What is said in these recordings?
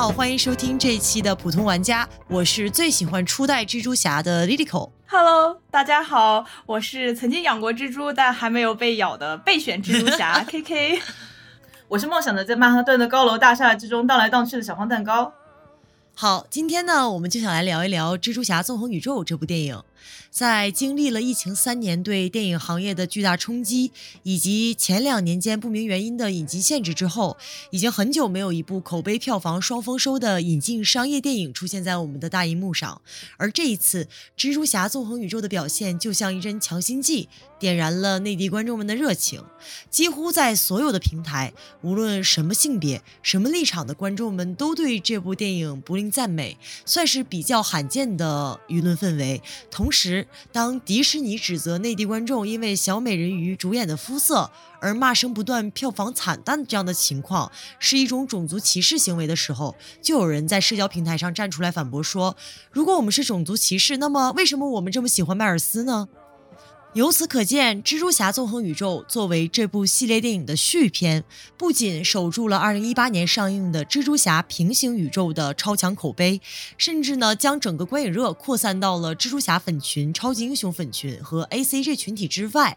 好，欢迎收听这一期的普通玩家，我是最喜欢初代蜘蛛侠的 Lilico。Hello，大家好，我是曾经养过蜘蛛但还没有被咬的备选蜘蛛侠 KK。我是梦想着在曼哈顿的高楼大厦之中荡来荡去的小黄蛋糕。好，今天呢，我们就想来聊一聊《蜘蛛侠：纵横宇宙》这部电影。在经历了疫情三年对电影行业的巨大冲击，以及前两年间不明原因的引进限制之后，已经很久没有一部口碑票房双丰收的引进商业电影出现在我们的大荧幕上。而这一次，《蜘蛛侠：纵横宇宙》的表现就像一针强心剂，点燃了内地观众们的热情。几乎在所有的平台，无论什么性别、什么立场的观众们，都对这部电影不吝赞美，算是比较罕见的舆论氛围。同时，当迪士尼指责内地观众因为小美人鱼主演的肤色而骂声不断、票房惨淡这样的情况是一种种族歧视行为的时候，就有人在社交平台上站出来反驳说：“如果我们是种族歧视，那么为什么我们这么喜欢迈尔斯呢？”由此可见，《蜘蛛侠：纵横宇宙》作为这部系列电影的续篇，不仅守住了2018年上映的《蜘蛛侠：平行宇宙》的超强口碑，甚至呢将整个观影热扩散到了蜘蛛侠粉群、超级英雄粉群和 ACG 群体之外。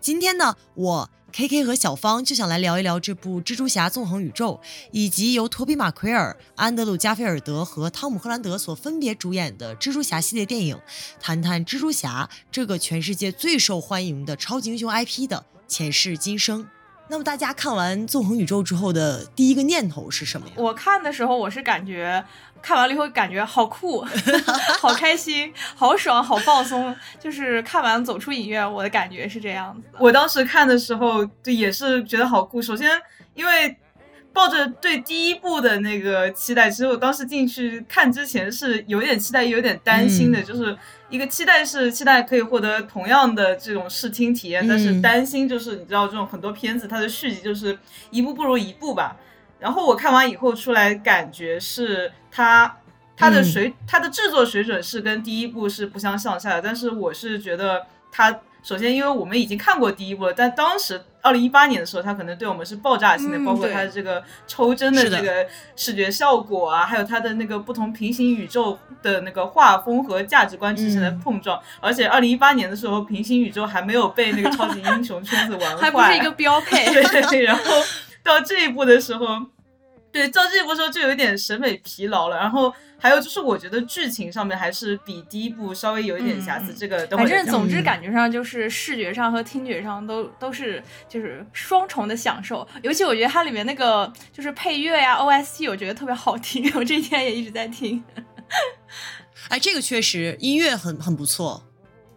今天呢，我。K K 和小芳就想来聊一聊这部《蜘蛛侠：纵横宇宙》，以及由托比·马奎尔、安德鲁·加菲尔德和汤姆·赫兰德所分别主演的蜘蛛侠系列电影，谈谈蜘蛛侠这个全世界最受欢迎的超级英雄 IP 的前世今生。那么大家看完《纵横宇宙》之后的第一个念头是什么？我看的时候，我是感觉。看完了以后感觉好酷，好开心，好爽，好放松。就是看完走出影院，我的感觉是这样子。我当时看的时候，对，也是觉得好酷。首先，因为抱着对第一部的那个期待，其实我当时进去看之前是有点期待，有点担心的。就是一个期待是期待可以获得同样的这种视听体验，但是担心就是你知道这种很多片子它的续集就是一部不如一部吧。然后我看完以后出来，感觉是它它的水它的制作水准是跟第一部是不相上下的。但是我是觉得它首先，因为我们已经看过第一部了，但当时二零一八年的时候，它可能对我们是爆炸性的，包括它的这个抽帧的这个视觉效果啊，还有它的那个不同平行宇宙的那个画风和价值观之间的碰撞。而且二零一八年的时候，平行宇宙还没有被那个超级英雄圈子 玩坏，还不是一个标配。对，然后。到这一步的时候，对，到这一步的时候就有一点审美疲劳了。然后还有就是，我觉得剧情上面还是比第一部稍微有一点瑕疵。这个反正总之感觉上就是视觉上和听觉上都都是就是双重的享受。尤其我觉得它里面那个就是配乐呀，OST，我觉得特别好听。我这几天也一直在听。哎，这个确实音乐很很不错。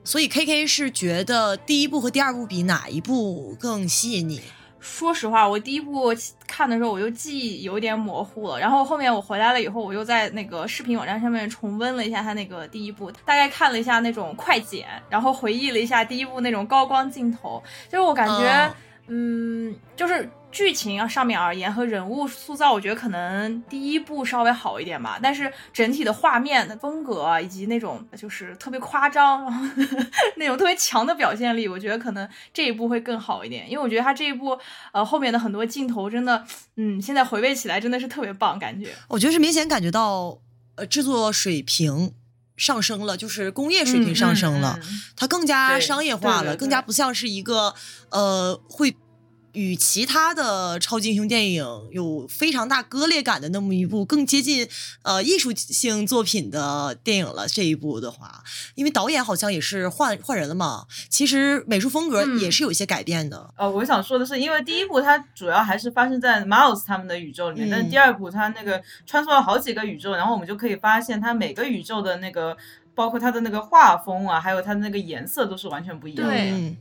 所以 K K 是觉得第一部和第二部比哪一部更吸引你？说实话，我第一部看的时候，我就记忆有点模糊了。然后后面我回来了以后，我又在那个视频网站上面重温了一下他那个第一部，大概看了一下那种快剪，然后回忆了一下第一部那种高光镜头，就是我感觉，嗯，就是。剧情啊上面而言和人物塑造，我觉得可能第一部稍微好一点吧。但是整体的画面的风格以及那种就是特别夸张，然后 那种特别强的表现力，我觉得可能这一部会更好一点。因为我觉得他这一部呃后面的很多镜头真的，嗯，现在回味起来真的是特别棒，感觉。我觉得是明显感觉到呃制作水平上升了，就是工业水平上升了，它更加商业化了，更加不像是一个呃会。与其他的超级英雄电影有非常大割裂感的那么一部更接近呃艺术性作品的电影了。这一部的话，因为导演好像也是换换人了嘛，其实美术风格也是有一些改变的。呃，我想说的是，因为第一部它主要还是发生在 Miles 他们的宇宙里面，但是第二部它那个穿梭了好几个宇宙，然后我们就可以发现它每个宇宙的那个，包括它的那个画风啊，还有它的那个颜色都是完全不一样的。对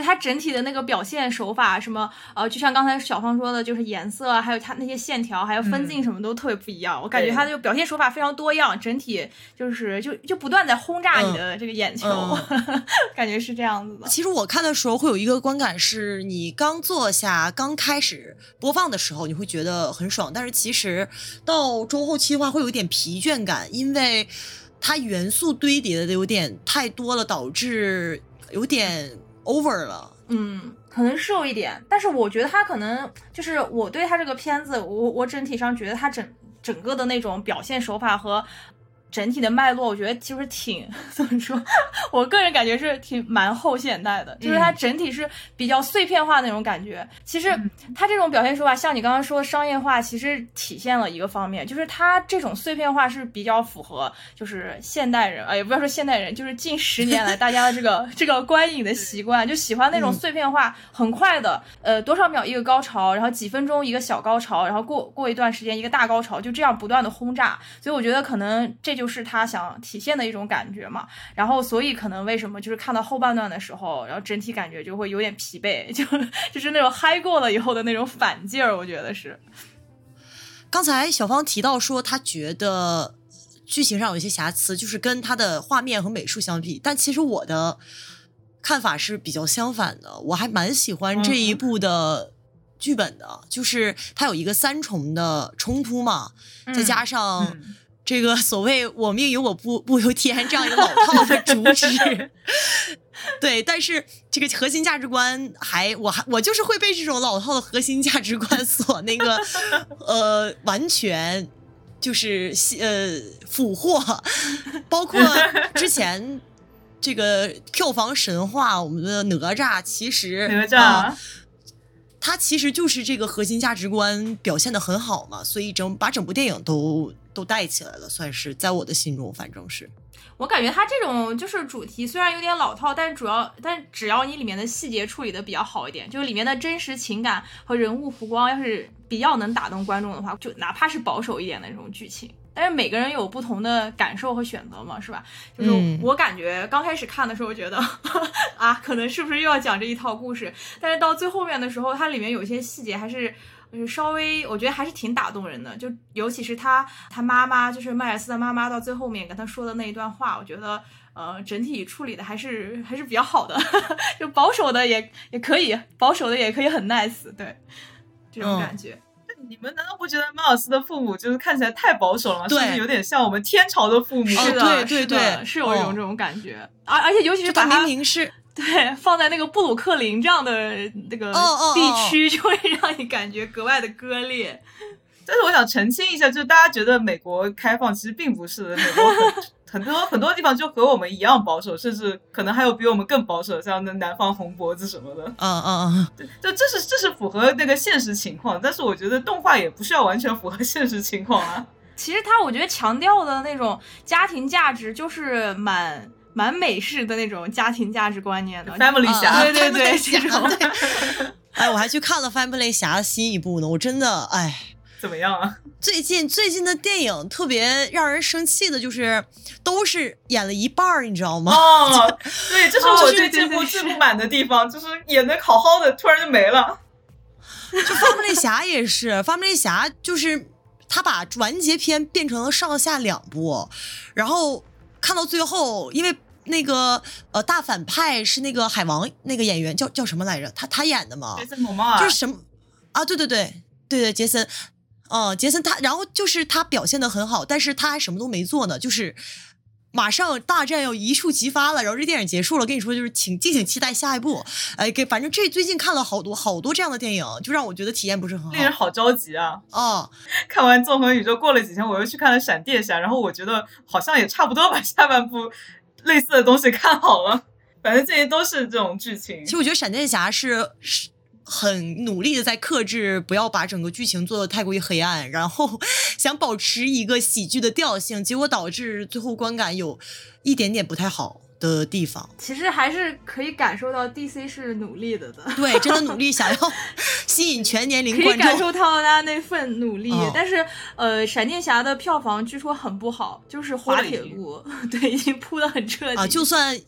它整体的那个表现手法，什么呃，就像刚才小芳说的，就是颜色啊，还有它那些线条，还有分镜什么都特别不一样。我感觉它就表现手法非常多样，整体就是就就不断在轰炸你的这个眼球，感觉是这样子的。其实我看的时候会有一个观感，是你刚坐下、刚开始播放的时候，你会觉得很爽，但是其实到中后期的话会有一点疲倦感，因为它元素堆叠的有点太多了，导致有点。Over 了，嗯，可能瘦一点，但是我觉得他可能就是我对他这个片子，我我整体上觉得他整整个的那种表现手法和。整体的脉络，我觉得其实挺 怎么说，我个人感觉是挺蛮后现代的，就是它整体是比较碎片化那种感觉。其实它这种表现手法，像你刚刚说的商业化，其实体现了一个方面，就是它这种碎片化是比较符合就是现代人，哎，也不要说现代人，就是近十年来大家的这个这个观影的习惯，就喜欢那种碎片化、很快的，呃，多少秒一个高潮，然后几分钟一个小高潮，然后过过一段时间一个大高潮，就这样不断的轰炸。所以我觉得可能这就。就是他想体现的一种感觉嘛，然后所以可能为什么就是看到后半段的时候，然后整体感觉就会有点疲惫，就就是那种嗨过了以后的那种反劲儿，我觉得是。刚才小芳提到说，他觉得剧情上有一些瑕疵，就是跟他的画面和美术相比，但其实我的看法是比较相反的，我还蛮喜欢这一部的剧本的，就是它有一个三重的冲突嘛，再加上。这个所谓“我命由我不不由天”这样一个老套的主旨，对，但是这个核心价值观还我还我就是会被这种老套的核心价值观所那个呃完全就是呃俘获，包括之前这个票房神话，我们的哪吒其实哪吒。它其实就是这个核心价值观表现的很好嘛，所以整把整部电影都都带起来了，算是在我的心中，反正是。我感觉它这种就是主题虽然有点老套，但主要但只要你里面的细节处理的比较好一点，就是里面的真实情感和人物弧光要是比较能打动观众的话，就哪怕是保守一点的这种剧情。但是每个人有不同的感受和选择嘛，是吧？就是我感觉刚开始看的时候觉得 啊，可能是不是又要讲这一套故事？但是到最后面的时候，它里面有些细节还是就是稍微，我觉得还是挺打动人的。就尤其是他他妈妈，就是迈尔斯的妈妈，到最后面跟他说的那一段话，我觉得呃整体处理的还是还是比较好的。就保守的也也可以，保守的也可以很 nice，对这种感觉。你们难道不觉得马尔斯的父母就是看起来太保守了吗？甚至有点像我们天朝的父母。是的，对对对，是有一种这种感觉。而而且尤其是把他明明是对放在那个布鲁克林这样的那个地区，就会让你感觉格外的割裂。但是我想澄清一下，就是大家觉得美国开放，其实并不是美国很 很多很多地方就和我们一样保守，甚至可能还有比我们更保守，像那南方红脖子什么的。嗯嗯嗯，对，就这是这是符合那个现实情况，但是我觉得动画也不需要完全符合现实情况啊。其实他我觉得强调的那种家庭价值，就是蛮蛮美式的那种家庭价值观念的，family 侠，对对对，这种。哎，我还去看了 family 侠的新一部呢，我真的哎。怎么样啊？最近最近的电影特别让人生气的，就是都是演了一半儿，你知道吗？哦，对，这是我对这部最不满的地方，就是演的好好的，突然就没了。就发布类侠也是，发布类侠就是他把完结篇变成了上下两部，然后看到最后，因为那个呃大反派是那个海王那个演员叫叫什么来着？他他演的吗？杰森·莫就是什么啊？对对对对对，杰森。嗯，杰森他，然后就是他表现的很好，但是他还什么都没做呢，就是马上大战要一触即发了，然后这电影结束了，跟你说就是请敬请期待下一部。哎，给反正这最近看了好多好多这样的电影，就让我觉得体验不是很好，令人好着急啊！哦，看完《纵横宇宙》过了几天，我又去看了《闪电侠》，然后我觉得好像也差不多吧下半部类似的东西看好了。反正这些都是这种剧情。其实我觉得《闪电侠》是是。很努力的在克制，不要把整个剧情做的太过于黑暗，然后想保持一个喜剧的调性，结果导致最后观感有一点点不太好的地方。其实还是可以感受到 DC 是努力的的，对，真的努力想要 吸引全年龄观众，可以感受到他那份努力。但是，呃，闪电侠的票房据说很不好，就是滑铁卢，对，已经铺的很彻底啊，就算。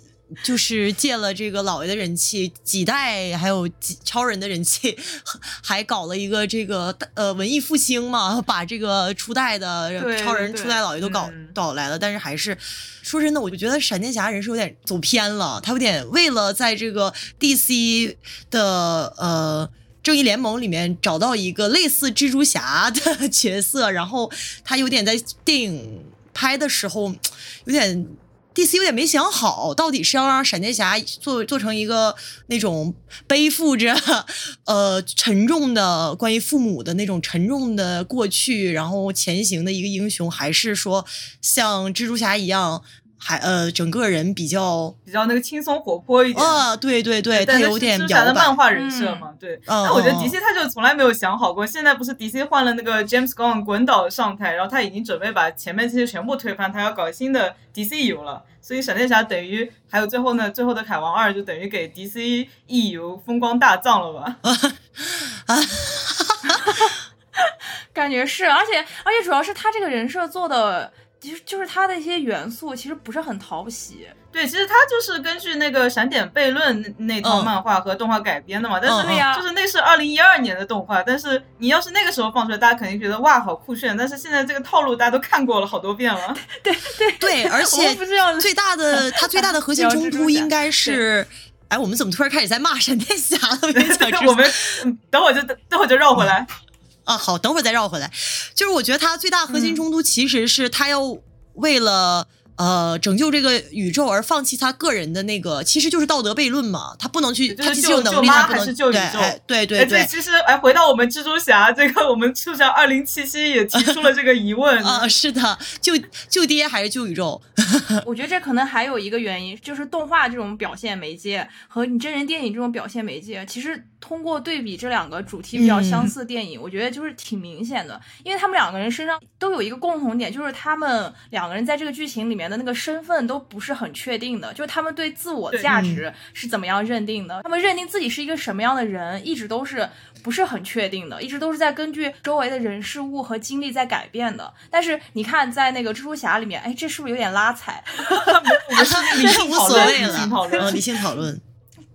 就是借了这个老爷的人气，几代还有几超人的人气，还搞了一个这个呃文艺复兴嘛，把这个初代的超人、初代老爷都搞搞来了。但是还是说真的，我就觉得闪电侠人是有点走偏了，他有点为了在这个 DC 的呃正义联盟里面找到一个类似蜘蛛侠的 角色，然后他有点在电影拍的时候有点。DC 有点没想好，到底是要让闪电侠做做成一个那种背负着呃沉重的关于父母的那种沉重的过去，然后前行的一个英雄，还是说像蜘蛛侠一样，还呃整个人比较比较那个轻松活泼一点。啊，对对对，他有点蜘蛛侠摇摆。的漫画人设嘛，对。嗯那我觉得嗯 DC 他就从来没有想好过，现在不是 DC 换了那个 James Gunn 滚导上台，然后他已经准备把前面这些全部推翻，他要搞新的 DCU 了。所以闪电侠等于还有最后呢，最后的凯王二就等于给 DC EU 风光大葬了吧？感觉是，而且而且主要是他这个人设做的，其实就是它的一些元素其实不是很讨喜。对，其实它就是根据那个《闪点悖论》那那套嗯漫画和动画改编的嘛，但是嗯对呀就是那是二零一二年的动画，但是你要是那个时候放出来，大家肯定觉得哇好酷炫，但是现在这个套路大家都看过了好多遍了。对对对，而 且不是要最大的 它最大的核心冲突应该是，哎，我们怎么突然开始在骂闪电侠了？我们嗯等会儿就等会儿就绕回来。啊，好，等会儿再绕回来。就是我觉得他最大核心冲突其实是他要为了。呃，拯救这个宇宙而放弃他个人的那个，其实就是道德悖论嘛。他不能去，就是他其实有能力，救救妈他不能还是救宇对，宙哎对对哎，对对，，其实哎，回到我们蜘蛛侠这个，我们蜘蛛侠二零七七也提出了这个疑问。啊，是的，救救爹还是救宇宙？我觉得这可能还有一个原因，就是动画这种表现媒介和你真人电影这种表现媒介，其实通过对比这两个主题比较相似的电影，我觉得就是挺明显的，因为他们两个人身上都有一个共同点，就是他们两个人在这个剧情里面的那个身份都不是很确定的，就是他们对自我价值是怎么样认定的，他们认定自己是一个什么样的人，一直都是不是很确定的，一直都是在根据周围的人事物和经历在改变的。但是你看，在那个蜘蛛侠里面，哎，这是不是有点拉踩？我们 是理性无讨论，所谓理性讨论理。性讨论。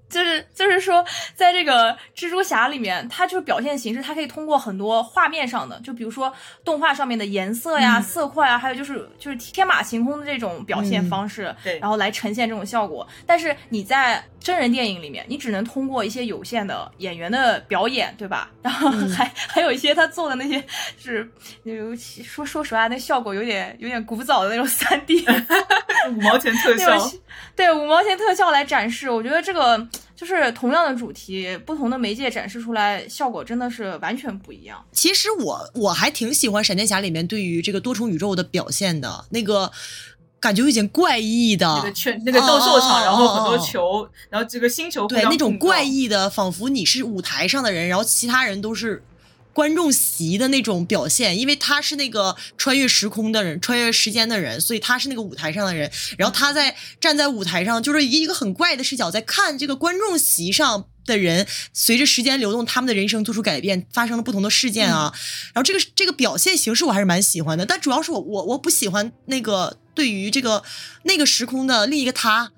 就是就是说，在这个蜘蛛侠里面，它就是表现形式，它可以通过很多画面上的，就比如说动画上面的颜色呀、嗯色块啊，还有就是就是天马行空的这种表现方式，对然后来呈现这种效果。但是你在真人电影里面，你只能通过一些有限的演员的表演，对吧？然后还、还有一些他做的那些，就是尤其说说实话，那效果有点有点古早的那种三 D。五毛钱特效，对五毛钱特效来展示，我觉得这个就是同样的主题，不同的媒介展示出来效果真的是完全不一样。其实我我还挺喜欢闪电侠里面对于这个多重宇宙的表现的，那个感觉有点怪异的，那个圈那个斗兽场，哦然后很多球，然后这个星球对那种怪异的，仿佛你是舞台上的人，然后其他人都是观众席的那种表现，因为他是那个穿越时空的人，穿越时间的人，所以他是那个舞台上的人，然后他在站在舞台上，就是以一个很怪的视角在看这个观众席上。的人随着时间流动，他们的人生做出改变，发生了不同的事件啊。然后这个这个表现形式我还是蛮喜欢的，但主要是我我我不喜欢那个对于这个那个时空的另一个他，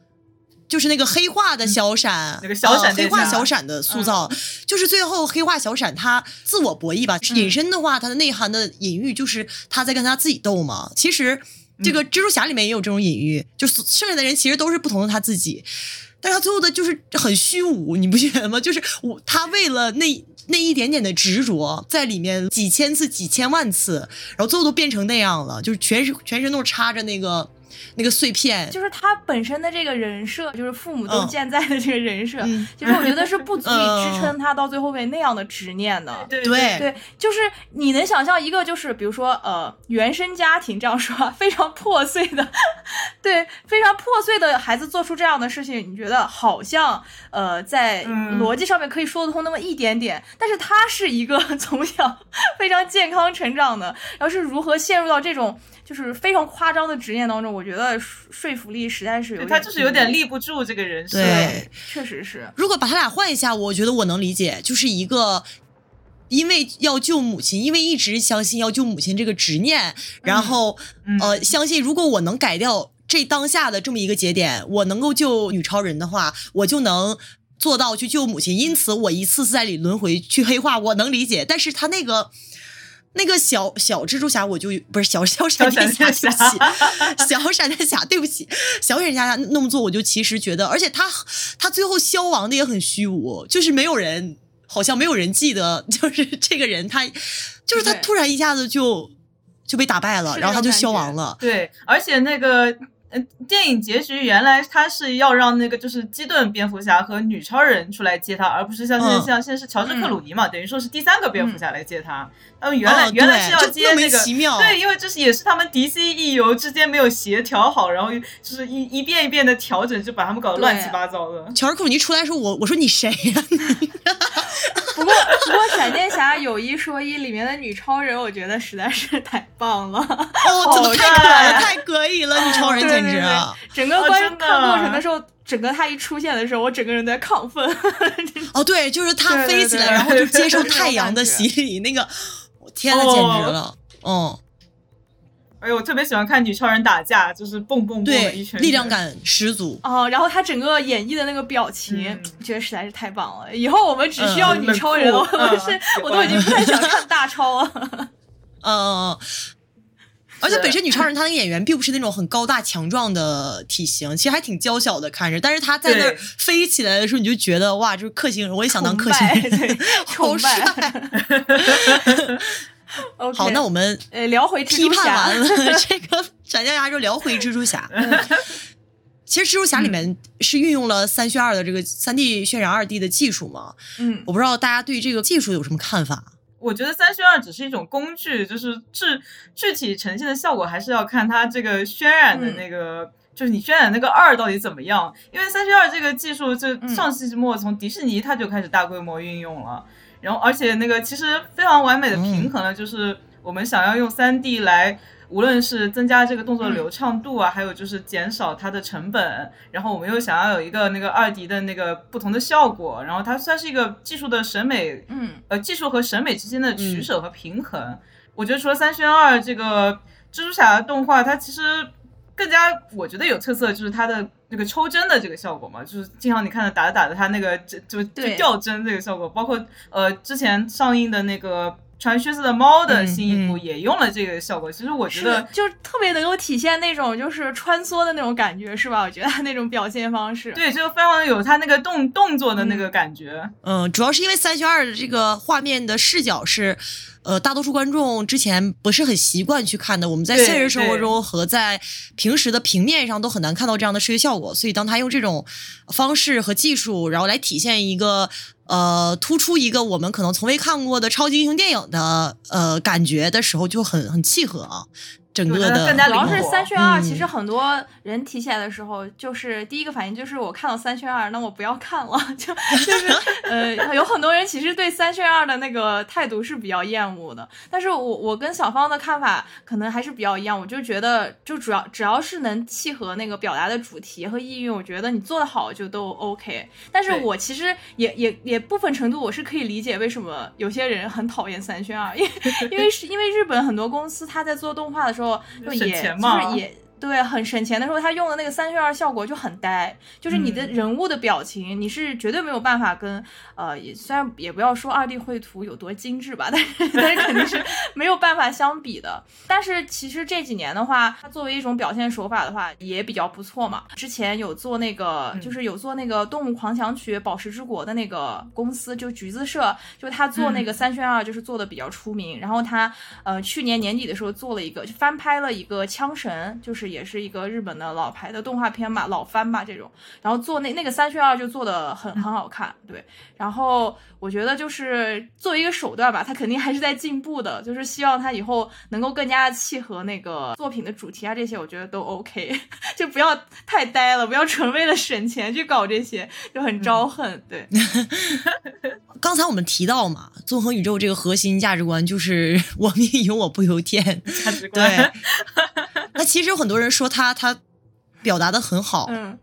就是那个黑化的小闪，那个小闪呃黑化小闪的塑造，就是最后黑化小闪他自我博弈吧，隐身的话，它的内涵的隐喻就是他在跟他自己斗嘛。其实这个蜘蛛侠里面也有这种隐喻，就是剩下的人其实都是不同的他自己。但是他最后的就是很虚无，你不觉得吗？就是我他为了那那一点点的执着，在里面几千次、几千万次，然后最后都变成那样了，就是全身全身都是插着那个那个碎片，就是他本身的这个人设，就是父母都嗯。健在的这个人设，嗯。其实我觉得是不足以嗯。支撑他到最后面那样的执念的。对对对，就是你能想象一个，就是比如说，呃，原生家庭这样说啊，非常破碎的，对，非常破碎的孩子做出这样的事情，你觉得好像，呃，在嗯。逻辑上面可以说得通那么一点点，但是他是一个 从小非常健康成长的，然后是如何陷入到这种就是非常夸张的执念当中，我觉得说说服力实在是有点，他就是有点立不住这个人设。对确实是，如果把他俩换一下，我觉得我能理解，就是一个。因为要救母亲，因为一直相信要救母亲这个执念，然后、嗯呃，相信如果我能改掉这当下的这么一个节点，我能够救女超人的话，我就能做到去救母亲。因此，我一次次在里轮回去黑化，我能理解。但是他那个那个小小蜘蛛侠，我就不是小小闪电侠，小对不起，小闪电侠，对不起，小闪电侠那么做，我就其实觉得，而且他他最后消亡的也很虚无，就是没有人，好像没有人记得，就是这个人他，就是他突然一下子就就被打败了，然后他就消亡了。对，而且那个嗯，电影结局原来他是要让那个就是基顿蝙蝠侠和女超人出来接他，而不是像现在嗯像现在是乔治克鲁尼嘛，等于说是第三个蝙蝠侠来接他。他们原来哦原来是要接那个名其妙对，因为这是也是他们 DC E 游之间没有协调好，然后就是一一遍一遍的调整，就把他们搞得乱七八糟的。乔治克鲁尼出来的时候，我我说你谁呀、不过不过闪电侠有一说一，里面的女超人我觉得实在是太棒了。哦，怎么太可爱了，太可以了，女超人简直。对对对整个观看过程的时候，整个他一出现的时候，我整个人都在亢奋。哦，对，就是他 对对飞起来，对然后就接受太阳的洗礼，那个，我天呐，简直了。嗯，而且我特别喜欢看女超人打架，就是蹦蹦蹦的一拳，力量。感十足。哦，然后他整个演绎的那个表情，嗯觉得实在是太棒了。以后我们只需要嗯女超人我是嗯我都已经不太想看大超了。嗯嗯嗯。而且本身女超人她那个演员并不是那种很高大强壮的体型，其实还挺娇小的看着。但是她在那儿飞起来的时候，你就觉得哇，就是克星人，我也想当克星人，好帅。OK，好，那我们呃聊回蜘批判蛛侠完了 这个闪电侠，就聊回蜘蛛侠。其实蜘蛛侠里面是运用了三渲二的这个三 D 渲染二 D 的技术嘛？嗯我不知道大家对这个技术有什么看法？我觉得三渲二只是一种工具，就是具具体呈现的效果还是要看它这个渲染的那个，就是你渲染那个二到底怎么样。因为三渲二这个技术，就嗯上世纪末从迪士尼它就开始大规模运用了，然后而且那个其实非常完美的平衡了，就是我们想要用三 D 来。无论是增加这个动作流畅度啊，还有就是减少它的成本，然后我们又想要有一个那个二 D 的那个不同的效果，然后它算是一个技术的审美嗯呃技术和审美之间的取舍和平衡。我觉得除了三宣二这个蜘蛛侠的动画，它其实更加我觉得有特色，就是它的那个抽针的这个效果嘛，就是经常你看到打着打着它那个就就就掉针这个效果，包括呃之前上映的那个。穿靴子的猫的嗯新一部嗯也用了这个效果，其实我觉得，就特别能够体现那种就是穿梭的那种感觉，是吧？我觉得他那种表现方式，对，就非常有他那个动动作的那个感觉。嗯，主要是因为三选二的这个画面的视角是，呃，大多数观众之前不是很习惯去看的。我们在现实生活中和在平时的平面上都很难看到这样的视觉效果，所以当他用这种方式和技术，然后来体现一个呃突出一个我们可能从未看过的超级英雄电影的呃感觉的时候，就很很契合啊。整个的主要是三选二，嗯其实很多人提起来的时候，就是第一个反应就是我看到三选二，那我不要看了，就 就是呃，有很多人其实对三选二的那个态度是比较厌恶的。但是我我跟小芳的看法可能还是比较一样，我就觉得就主要只要是能契合那个表达的主题和意蕴，我觉得你做的好就都 OK。但是我其实也也也部分程度我是可以理解为什么有些人很讨厌三选二，因为因为是因为日本很多公司他在做动画的时候 就省也就是也。对，很省钱的时候，他用的那个三选二效果就很呆，就是你的嗯人物的表情，你是绝对没有办法跟呃，也虽然也不要说二 D 绘图有多精致吧，但是但是肯定是 没有办法相比的。但是其实这几年的话，它作为一种表现手法的话，也比较不错嘛。之前有做那个，嗯就是有做那个《动物狂想曲》《宝石之国》的那个公司，就橘子社，就他做那个三选二，就是做的比较出名。然后他呃去年年底的时候做了一个，就翻拍了一个《枪神》，就是也是一个日本的老牌的动画片吧，老番吧这种。然后做那那个三选二就做的很很好看，对。然后我觉得就是作为一个手段吧，它肯定还是在进步的，就是希望它以后能够更加契合那个作品的主题啊，这些我觉得都 OK，就不要太呆了，不要纯为了省钱去搞这些，就很招恨。对，刚才我们提到嘛，纵横宇宙这个核心价值观就是 “我命由我不由天”。价值观。对，那其实有很多人说他他表达的很好，嗯，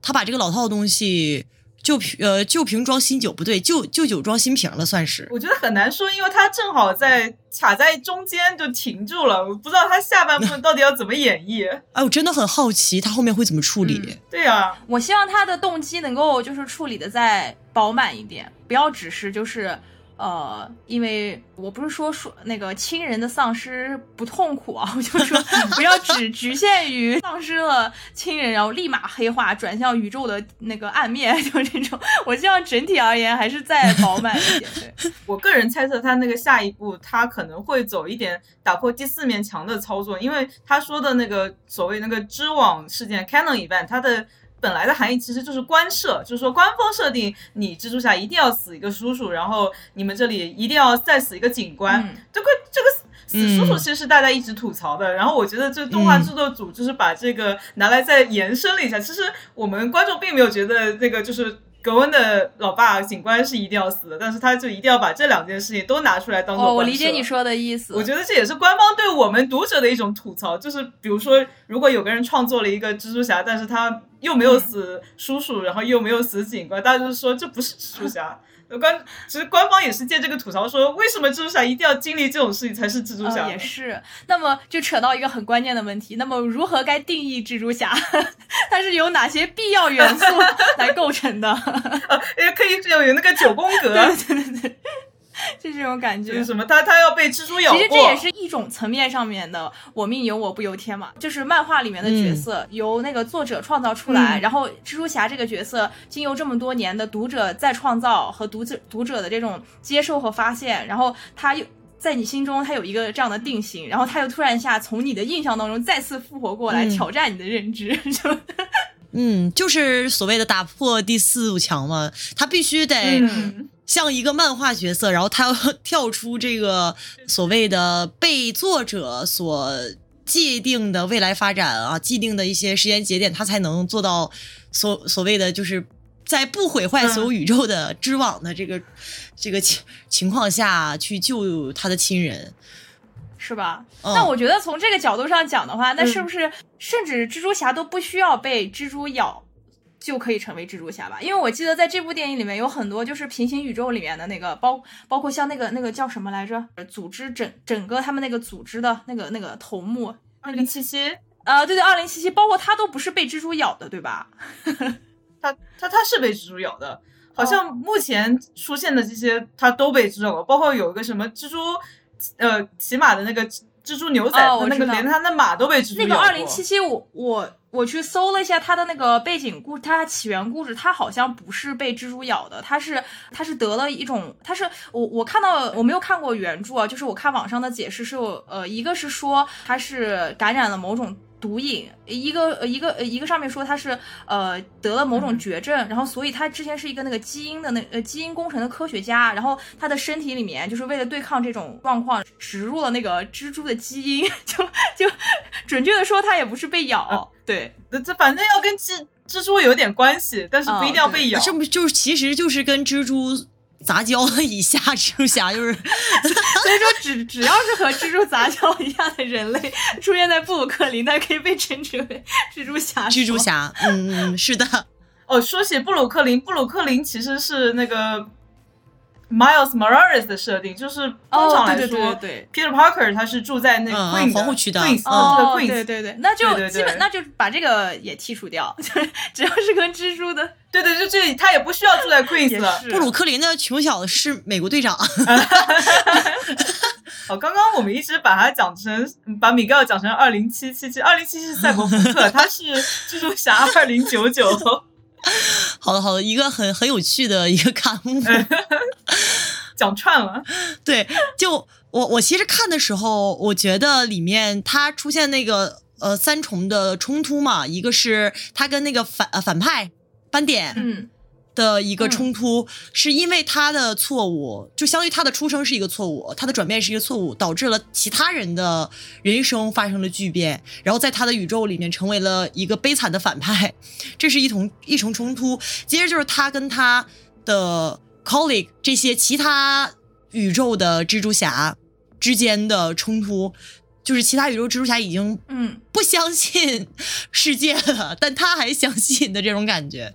他把这个老套的东西旧瓶呃旧瓶装新酒不对，旧旧酒装新瓶了，算是。我觉得很难说，因为他正好在卡在中间就停住了，我不知道他下半部分到底要怎么演绎。哎，我真的很好奇他后面会怎么处理。嗯对呀、啊，我希望他的动机能够就是处理的再饱满一点，不要只是就是呃，因为我不是说说那个亲人的丧失不痛苦啊，我就说不要只局限于丧失了亲人，然后立马黑化转向宇宙的那个暗面，就这种。我希望整体而言还是再饱满一点。对 我个人猜测，他那个下一步他可能会走一点打破第四面墙的操作，因为他说的那个所谓那个织网事件 Canon event，它的。本来的含义其实就是官设，就是说官方设定你蜘蛛侠一定要死一个叔叔，然后你们这里一定要再死一个警官。这个这个死叔叔其实是大家一直吐槽的。然后我觉得这动画制作组就是把这个拿来再延伸了一下。其实我们观众并没有觉得那个就是格温的老爸警官是一定要死的，但是他就一定要把这两件事情都拿出来当做。哦，我理解你说的意思。我觉得这也是官方对我们读者的一种吐槽，就是比如说，如果有个人创作了一个蜘蛛侠，但是他。又没有死叔叔，然后又没有死警官，大家就说这不是蜘蛛侠。官其实官方也是借这个吐槽说，为什么蜘蛛侠一定要经历这种事情才是蜘蛛侠？也是。那么就扯到一个很关键的问题，那么如何该定义蜘蛛侠？它是由哪些必要元素 来构成的？呃，也可以有有那个九宫格。对对对对。就这种感觉，是什么？他他要被蜘蛛咬其实这也是一种层面上面的“我命由我不由天”嘛。就是漫画里面的角色由那个作者创造出来，然后蜘蛛侠这个角色经由这么多年的读者再创造和读者读者的这种接受和发现，然后他又在你心中他有一个这样的定型，然后他又突然一下从你的印象当中再次复活过来，挑战你的认知，就嗯，就是所谓的打破第四堵墙嘛。他必须得。像一个漫画角色，然后他要跳出这个 所谓的被作者所界定的未来发展啊，既定的一些时间节点，他才能做到所所谓的就是在不毁坏所有宇宙的织网的这个这个情情况下去救他的亲人，是吧？那我觉得从这个角度上讲的话，那是不是甚至蜘蛛侠都不需要被蜘蛛咬？就可以成为蜘蛛侠吧，因为我记得在这部电影里面有很多就是平行宇宙里面的那个包，包括像那个那个叫什么来着，组织整整个他们那个组织的那个那个头目二零七七，啊，对对，二零七七，包括他都不是被蜘蛛咬的，对吧？他他他是被蜘蛛咬的，好像目前出现的这些他都被蜘蛛咬了，包括有一个什么蜘蛛，呃，骑马的那个蜘蛛牛仔，那个连他的马都被蜘蛛咬过。那个二零七七，我我。我去搜了一下他的那个背景故，他起源故事，他好像不是被蜘蛛咬的，他是他是得了一种，他是我我看到我没有看过原著啊，就是我看网上的解释是有，呃，一个是说他是感染了某种。毒瘾，一个一个一个上面说他是呃得了某种绝症，然后所以他之前是一个那个基因的那呃基因工程的科学家，然后他的身体里面就是为了对抗这种状况植入了那个蜘蛛的基因，就就准确的说他也不是被咬，对，这反正要跟蜘蜘蛛有点关系，但是不一定要被咬，这不就是其实就是跟蜘蛛。杂交以下蜘蛛侠就是，所以说只只要是和蜘蛛杂交一样的人类出现在布鲁克林，那可以被称之为蜘蛛侠。蜘蛛侠，嗯嗯，是的。哦，说起布鲁克林，布鲁克林其实是那个。Miles Morales 的设定就是通常来说，对 Peter Parker 他是住在那个皇后区的哦，对对对，那就基本那就把这个也剔除掉，就是只要是跟蜘蛛的，对对，就这他也不需要住在 Queens 了。布鲁克林的穷小子是美国队长。哦，刚刚我们一直把它讲成把米格尔讲成二零七七七，二零七七是赛博朋克，他是蜘蛛侠二零九九。好的，好的，一个很很有趣的一个刊物，讲串了。对，就我我其实看的时候，我觉得里面他出现那个呃三重的冲突嘛，一个是他跟那个反反派斑点，嗯。的一个冲突，是因为他的错误，就相当于他的出生是一个错误，他的转变是一个错误，导致了其他人的人生发生了巨变，然后在他的宇宙里面成为了一个悲惨的反派，这是一重一重冲突。接着就是他跟他的 colleague 这些其他宇宙的蜘蛛侠之间的冲突，就是其他宇宙蜘蛛侠已经嗯不相信世界了，但他还相信的这种感觉。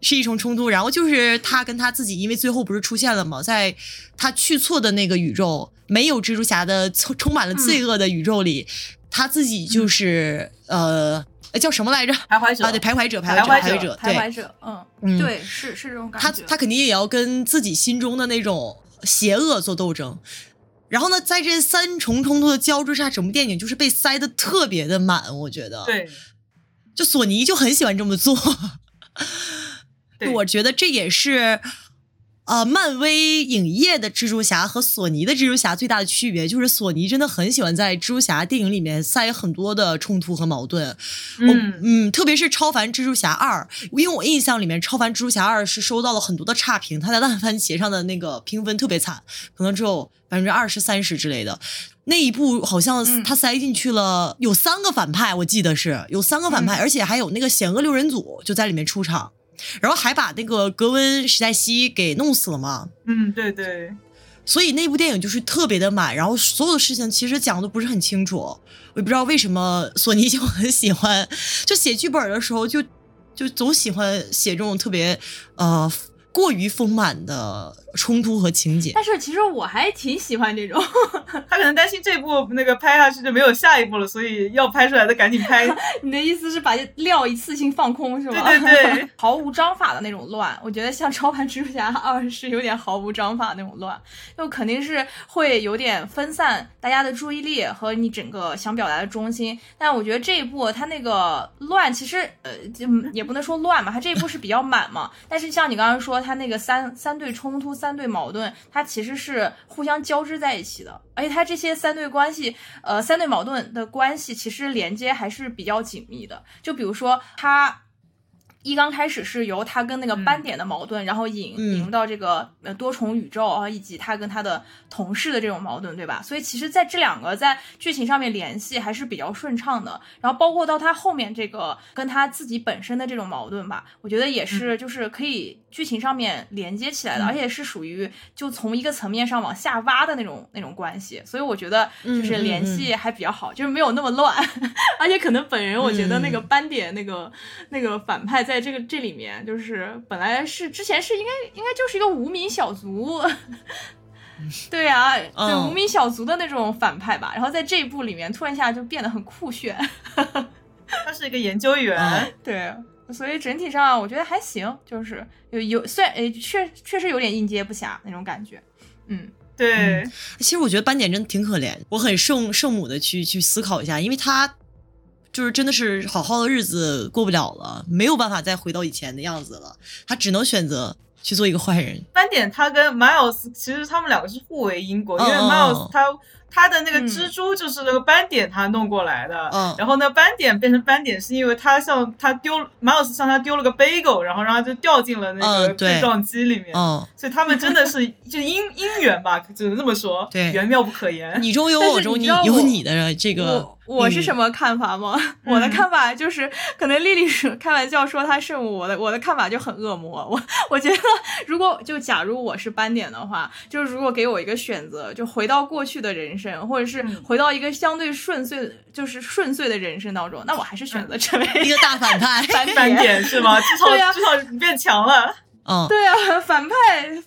是一重冲突，然后就是他跟他自己，因为最后不是出现了吗？在他去错的那个宇宙，没有蜘蛛侠的充充满了罪恶的宇宙里，他自己就是呃叫什么来着？徘徊者啊，对，徘徊者，徘徊者，徘徊者，嗯，对，是是这种感觉。他他肯定也要跟自己心中的那种邪恶做斗争。然后呢，在这三重冲突的交织下，整部电影就是被塞的特别的满，我觉得。对，就索尼就很喜欢这么做。对我觉得这也是。呃，漫威影业的蜘蛛侠和索尼的蜘蛛侠最大的区别就是，索尼真的很喜欢在蜘蛛侠电影里面塞很多的冲突和矛盾。嗯嗯，特别是超凡蜘蛛侠二，因为我印象里面超凡蜘蛛侠二是收到了很多的差评，它在烂番茄上的那个评分特别惨，可能只有百分之二十三十之类的。那一部好像嗯他塞进去了有三个反派，我记得是有三个反派，嗯而且还有那个险恶六人组就在里面出场。然后还把那个格温史黛西给弄死了嘛，嗯，对对，所以那部电影就是特别的满，然后所有的事情其实讲的不是很清楚，我也不知道为什么索尼 就很喜欢，就写剧本的时候就就总喜欢写这种特别呃过于丰满的冲突和情节。但是其实我还挺喜欢这种，他可能担心这部那个拍下去就没有下一部了，所以要拍出来的赶紧拍。你的意思是把料一次性放空是吗？对对对，毫无章法的那种乱，我觉得像《超凡蜘蛛侠二》是有点毫无章法那种乱，就肯定是会有点分散大家的注意力和你整个想表达的中心。但我觉得这一部它那个乱，其实呃就也不能说乱嘛，它这一部是比较满嘛。但是像你刚刚说，它那个三三对冲突、三三对矛盾，它其实是互相交织在一起的，而且它这些三对关系，呃，三对矛盾的关系其实连接还是比较紧密的。就比如说它。一刚开始是由他跟那个斑点的矛盾，然后引嗯。引入到这个呃多重宇宙啊，以及他跟他的同事的这种矛盾，对吧？所以其实，在这两个在剧情上面联系还是比较顺畅的。然后包括到他后面这个跟他自己本身的这种矛盾吧，我觉得也是就是可以剧情上面连接起来的，嗯。而且是属于就从一个层面上往下挖的那种那种关系。所以我觉得就是联系还比较好，就是没有那么乱，而且可能本人我觉得那个斑点那个、那个反派在这个这里面，就是本来是之前是应该应该就是一个无名小卒。对啊、对嗯无名小卒的那种反派吧，然后在这一部里面突然一下就变得很酷炫，他是一个研究员。嗯对，所以整体上我觉得还行，就是有有虽然诶确确实有点应接不暇那种感觉，嗯对，其实我觉得斑点真的挺可怜，我很圣圣母的去去思考一下，因为他就是真的是好好的日子过不了了，没有办法再回到以前的样子了，他只能选择去做一个坏人。斑点他跟 Miles 其实他们两个是互为因果，因为 Miles 他他的那个嗯蜘蛛就是那个斑点他弄过来的，嗯然后呢斑点变成斑点是因为他像他丢 Miles 向他丢了个 bagel，然后让他就掉进了那个嗯对对撞机里面，嗯，所以他们真的是就因因缘吧，只能这么说，对缘妙不可言。你中有但是我中，你你知道我有你的这个我我是什么？看法吗？我的看法就是，可能丽丽是开玩笑说她圣母，我的我的看法就很恶魔。我我觉得，如果就假如我是斑点的话，就是如果给我一个选择，就回到过去的人生，或者是嗯回到一个相对顺遂，就是顺遂的人生当中，那我还是选择成为一个大反派，斑斑点是吗？至少、对呀至少你变强了。嗯，对啊，反派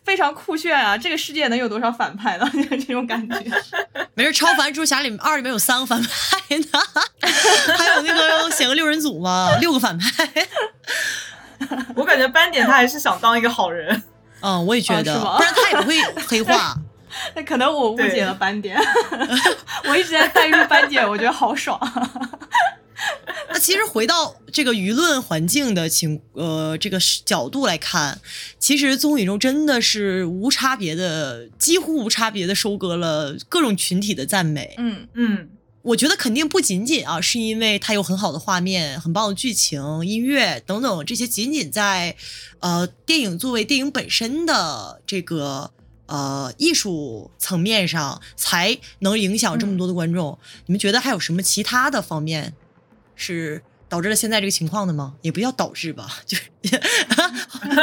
非常酷炫啊！这个世界能有多少反派呢？就是这种感觉。没事，超凡蜘蛛侠里面二里面有三个反派呢，还有那个写个六人组嘛，六个反派。我感觉斑点他还是想当一个好人。嗯，我也觉得，不然他也不会黑化。那可能我误解了斑点，我一直在带入斑点，我觉得好爽。那其实回到这个舆论环境的情呃这个角度来看，其实综艺中真的是无差别的，几乎无差别的收割了各种群体的赞美。嗯嗯，我觉得肯定不仅仅啊，是因为它有很好的画面、很棒的剧情、音乐等等这些，仅仅在呃电影作为电影本身的这个呃艺术层面上才能影响这么多的观众。你们觉得还有什么其他的方面是导致了现在这个情况的吗？也不叫导致吧，就是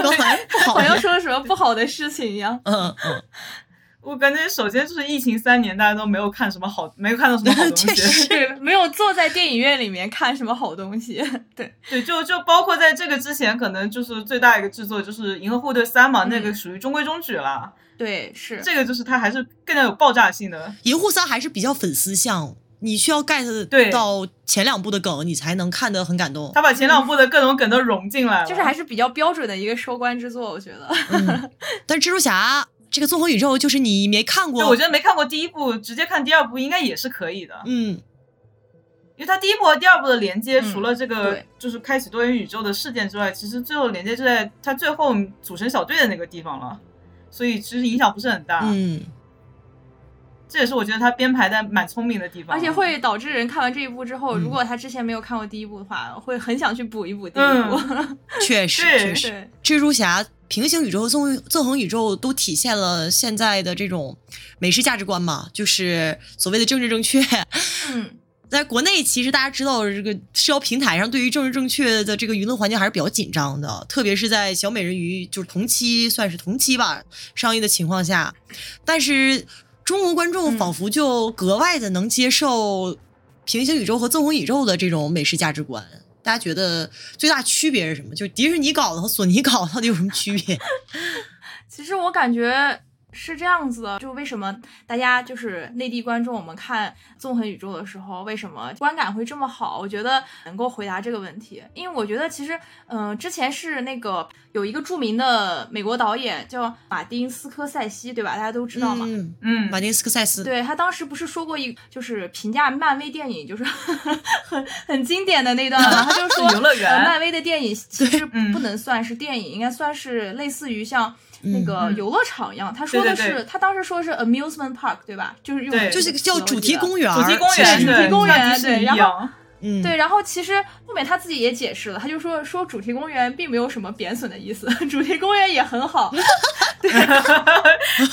刚才不好好像说了什么不好的事情一样。嗯嗯，我感觉首先就是疫情三年，大家都没有看什么好，没有看到什么好东确西。没有坐在电影院里面看什么好东西。对，对，就就包括在这个之前，可能就是最大一个制作就是《银河护卫队三》嘛，那个嗯属于中规中矩了。对，是。这个就是它还是更加有爆炸性的。银护三还是比较粉丝向，你需要 get 到前两部的梗，你才能看得很感动。他把前两部的各种梗都融进来了，就是还是比较标准的一个收官之作，我觉得。嗯，但蜘蛛侠这个纵横宇宙就是你没看过，我觉得没看过第一部，直接看第二部应该也是可以的。嗯，因为它第一部和第二部的连接，嗯除了这个就是开启多元宇宙的事件之外，其实最后连接就在它最后组成小队的那个地方了，所以其实影响不是很大。嗯，这也是我觉得他编排的蛮聪明的地方，而且会导致人看完这一部之后，嗯如果他之前没有看过第一部的话，会很想去补一补第一部。确实确实，蜘蛛侠、平行宇宙和纵纵横宇宙都体现了现在的这种美式价值观嘛，就是所谓的政治正确。嗯，在国内，其实大家知道，这个社交平台上对于政治正确的这个舆论环境还是比较紧张的，特别是在小美人鱼就是同期算是同期吧上映的情况下，但是中国观众嗯仿佛就格外的能接受平行宇宙和纵横宇宙的这种美式价值观。大家觉得最大区别是什么？就迪士尼搞的和索尼搞的到底有什么区别？其实我感觉是这样子的，就为什么大家就是内地观众，我们看纵横宇宙的时候，为什么观感会这么好？我觉得能够回答这个问题，因为我觉得其实，嗯、之前是那个有一个著名的美国导演叫马丁斯科塞西，对吧？大家都知道嘛。嗯，嗯，马丁斯科塞斯，对他当时不是说过一，就是评价漫威电影，就是 很很经典的那段嘛，他就说 游乐园呃漫威的电影其实嗯不能算是电影，应该算是类似于像那个嗯游乐场一样。他说的是，他当时说是 amusement park，对吧？就是用对就是叫主题公园，主题公园，实主题公园对然后嗯，对，然后其实后面他自己也解释了，他就说说主题公园并没有什么贬损的意思，主题公园也很好。对，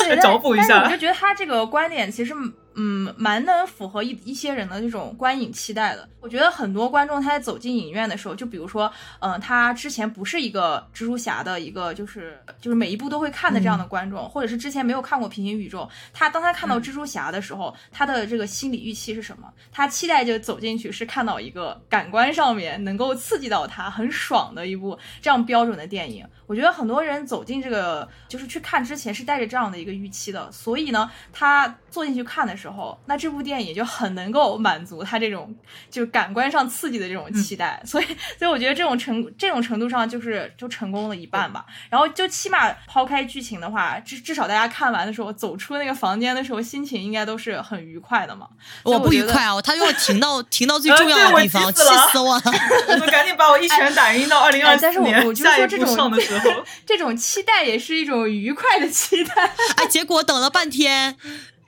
但找补一但是我就觉得他这个观点其实嗯蛮能符合一一些人的这种观影期待的。我觉得很多观众他在走进影院的时候，就比如说，嗯、他之前不是一个蜘蛛侠的一个就是就是每一部都会看的这样的观众，或者是之前没有看过平行宇宙，他当他看到蜘蛛侠的时候，他的这个心理预期是什么？他期待就走进去是看到一个感官上面能够刺激到他很爽的一部这样标准的电影。我觉得很多人走进这个就是去看之前是带着这样的一个预期的，所以呢，他坐进去看的时候，那这部电影就很能够满足他这种就感官上刺激的这种期待。所以，所以我觉得这种程这种程度上就是就成功了一半吧。然后就起码抛开剧情的话，至至少大家看完的时候走出那个房间的时候，心情应该都是很愉快的嘛。我不愉快啊！他又停到 停到最重要的地方，气死我了！赶紧把我一拳打晕到二零二四哎但是我年我就下一部说这种上的时候，这种期待也是一种愉快的期待。哎，结果等了半天。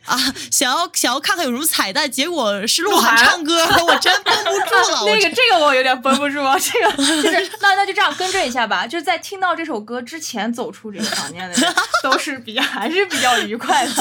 啊，想要想要看看有什么彩蛋，结果是鹿鹿晗晗唱歌，我真绷不住了。我 那个这个我有点绷不住啊，这个 就是那那就这样更正一下吧，就是在听到这首歌之前走出这个房间的人都是比还是比较愉快的。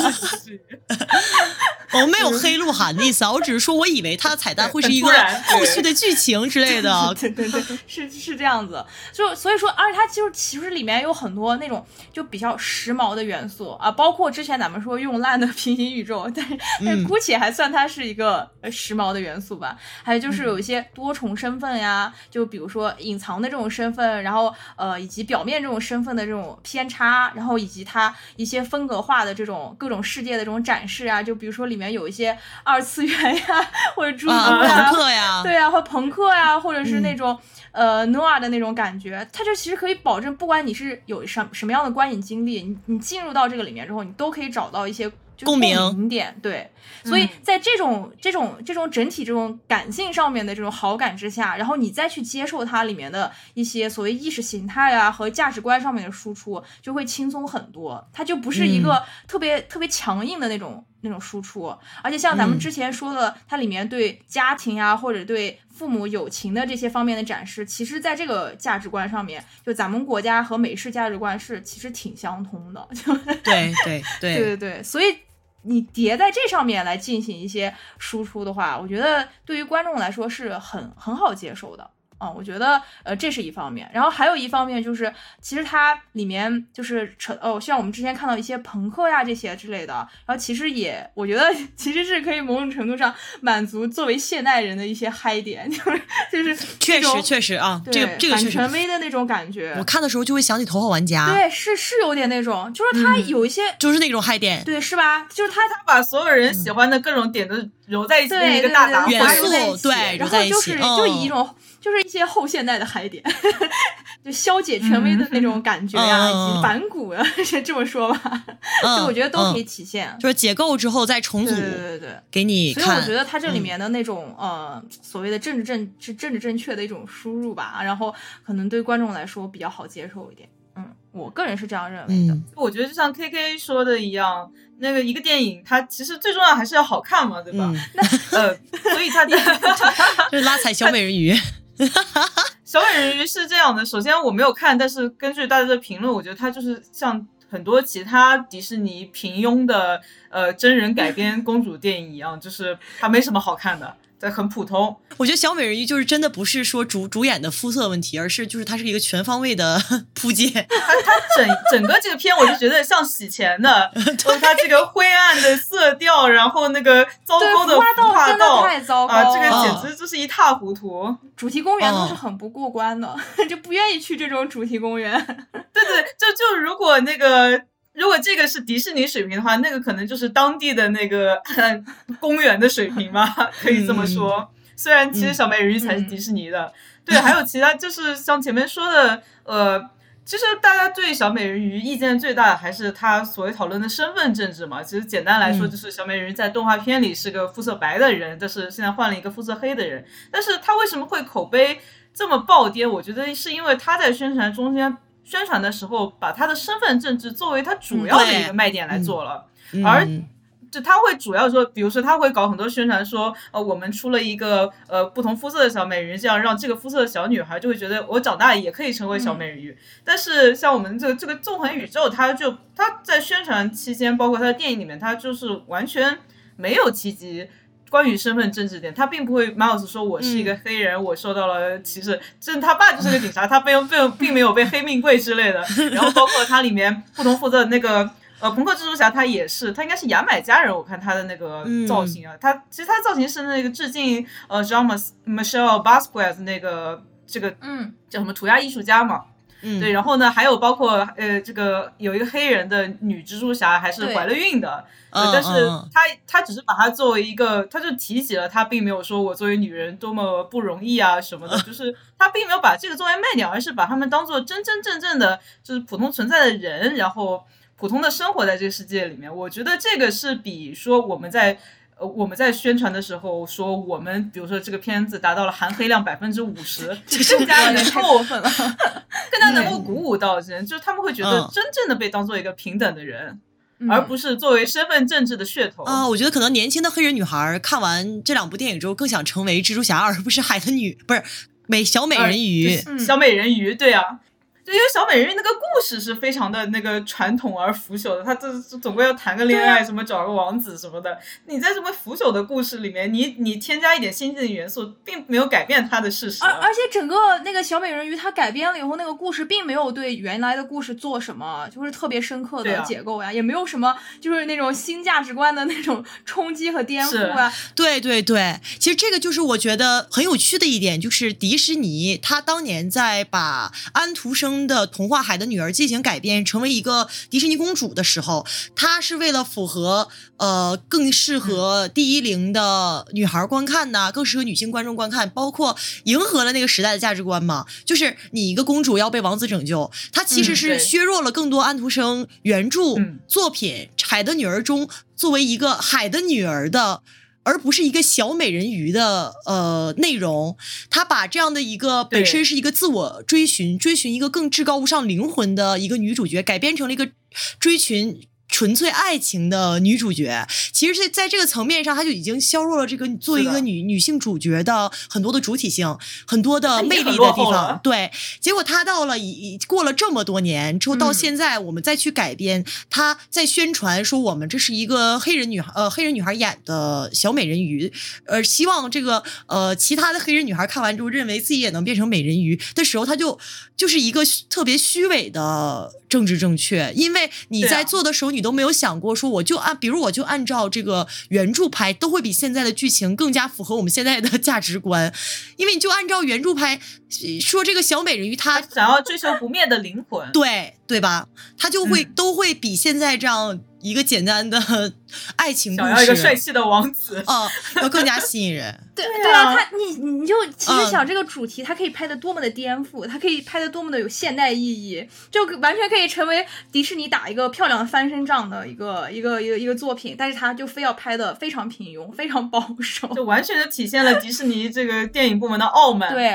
我没有黑鹿晗的意思啊，我只是说我以为他的彩蛋会是一个后续的剧情之类的。对对对，是是这样子，就所以说，而且它就是其实里面有很多那种就比较时髦的元素啊，包括之前咱们说用烂的平行宇宙，但是但是姑且还算它是一个呃时髦的元素吧。还有就是有一些多重身份呀，就比如说隐藏的这种身份，然后呃以及表面这种身份的这种偏差，然后以及它一些风格化的这种各种世界的这种展示啊，就比如说里面有一些二次元呀，或者诸如啊，呀朋克呀，对啊，或朋克呀，或者是那嗯种、呃 noir 的那种感觉，它就其实可以保证，不管你是有什什么样的观影经历，你你进入到这个里面之后，你都可以找到一些。就是共鸣。鸣点，对，所以嗯。在这种这种这种整体这种感性上面的这种好感之下，然后你再去接受它里面的一些所谓意识形态啊和价值观上面的输出，就会轻松很多。它就不是一个特别、特别强硬的那种那种输出，而且像咱们嗯之前说的，它里面对家庭啊或者对父母友情的这些方面的展示，其实在这个价值观上面，就咱们国家和美式价值观是其实挺相通的，就对对对。对对对，所以你叠在这上面来进行一些输出的话，我觉得对于观众来说是很很好接受的。啊、我觉得呃这是一方面，然后还有一方面就是，其实它里面就是成哦，像我们之前看到一些朋克呀这些之类的，然后其实也我觉得 其实是可以某种程度上满足作为现代人的一些嗨点，就是就是确实确实啊，这个对这个权威的那种感觉我。看的时候就会想起《头号玩家》，对，是是有点那种，就是它嗯有一些、就是那种嗨点。对是吧？就是他他把所有人喜欢的各种点都揉在一起，一个大杂烩。对然后就是嗯就以一种就是一些后现代的海点，就消解权威的那种感觉呀，以及反骨啊，先这么说吧，就我觉得都可以体现。就是解构之后再重组，对对对，给你看。所以我觉得它这里面的那种呃所谓的政治正是政治正确的一种输入吧，然后可能对观众来说比较好接受一点。嗯，我个人是这样认为的。我觉得就像 K K 说的一样，那个一个电影它其实最重要还是要好看嘛，对吧？那 呃，所以它就是拉踩小美人鱼。小美人鱼是这样的，首先我没有看，但是根据大家的评论，我觉得它就是像很多其他迪士尼平庸的呃真人改编公主电影一样，就是它没什么好看的。很普通，我觉得小美人鱼就是真的不是说主主演的肤色问题，而是就是它是一个全方位的 扑街。它它整整个这个片，我就觉得像洗钱的，它这个灰暗的色调，然后那个糟糕的画道真的，太糟糕啊，这个简直就是一塌糊涂。主题公园都是很不过关的，就不愿意去这种主题公园。对对，就就如果那个。如果这个是迪士尼水平的话，那个可能就是当地的那个 公园的水平吧，可以这么说。虽然其实小美人鱼才是迪士尼的，对，还有其他就是像前面说的，呃，其实大家对小美人鱼意见最大的还是他所谓讨论的身份政治嘛。其实简单来说，就是小美人鱼在动画片里是个肤色白的人，但是现在换了一个肤色黑的人。但是他为什么会口碑这么暴跌？我觉得是因为他在宣传中间。宣传的时候，把他的身份政治作为他主要的一个卖点来做了，而就他会主要说，比如说他会搞很多宣传，说呃我们出了一个呃不同肤色的小美人鱼，这样让这个肤色的小女孩就会觉得我长大也可以成为小美人鱼。但是像我们这个这个纵横宇宙，它就它在宣传期间，包括它的电影里面，它就是完全没有提及。关于身份政治点，他并不会 Mouse 说我是一个黑人，我受到了歧视。这他爸就是个警察，他并并并没有被黑命贵之类的。然后包括他里面不同负责的那个呃朋克蜘蛛侠，他也是，他应该是牙买加人。我看他的那个造型啊，他其实他造型是那个致敬呃 John Michelle Basquiat 那个这个嗯叫什么涂鸦艺术家嘛。对，然后呢，还有包括呃，这个有一个黑人的女蜘蛛侠，还是怀了孕的，但是她她只是把她作为一个，她就提起了，她并没有说我作为女人多么不容易啊什么的，就是她并没有把这个作为卖点，而是把他们当做真真正正的，就是普通存在的人，然后普通的生活在这个世界里面。我觉得这个是比说我们在。呃，我们在宣传的时候说，我们比如说这个片子达到了含黑量百分之五十，更加能够更加能够鼓舞到人，就是他们会觉得真正的被当做一个平等的人，而不是作为身份政治的噱头啊。我觉得可能年轻的黑人女孩看完这两部电影之后，更想成为蜘蛛侠，而不是海的女，不是美小美人鱼，小美人鱼，对啊。就因为小美人鱼那个故事是非常的那个传统而腐朽的，他这总归要谈个恋爱，什么找个王子什么的。你在这么腐朽的故事里面，你你添加一点先进的元素，并没有改变它的事实。而而且整个那个小美人鱼，它改编了以后，那个故事并没有对原来的故事做什么，就是特别深刻的解构呀，也没有什么就是那种新价值观的那种冲击和颠覆啊。对对对，其实这个就是我觉得很有趣的一点，就是迪士尼他当年在把安徒生。的童话《海的女儿》进行改编，成为一个迪士尼公主的时候，她是为了符合呃更适合第一龄的女孩观看呢，更适合女性观众观看，包括迎合了那个时代的价值观嘛。就是你一个公主要被王子拯救，她其实是削弱了更多安徒生原著作品《海的女儿》中作为一个海的女儿的。而不是一个小美人鱼的呃内容，他把这样的一个本身是一个自我追寻、追寻一个更至高无上灵魂的一个女主角，改编成了一个追寻。纯粹爱情的女主角，其实是在这个层面上，她就已经削弱了这个作为一个女女性主角的很多的主体性，很多的魅力的地方。对，结果她到了已过了这么多年之后，到现在我们再去改编，她在宣传说我们这是一个黑人女孩，呃，黑人女孩演的小美人鱼，呃，希望这个呃其他的黑人女孩看完之后认为自己也能变成美人鱼的时候，她就就是一个特别虚伪的政治正确，因为你在做的时候你。都没有想过说，我就按，比如我就按照这个原著拍，都会比现在的剧情更加符合我们现在的价值观，因为你就按照原著拍，说这个小美人鱼她想要追求不灭的灵魂，对对吧？她就会都会比现在这样一个简单的爱情故事，想要一个帅气的王子，啊，要更加吸引人。对对对啊，啊他你你就其实嗯想这个主题，它可以拍的多么的颠覆，它可以拍的多么的有现代意义，就完全可以成为迪士尼打一个漂亮的翻身仗的一个一个一个一个作品，但是他就非要拍的非常平庸，非常保守。就完全的体现了迪士尼这个电影部门的傲慢。对，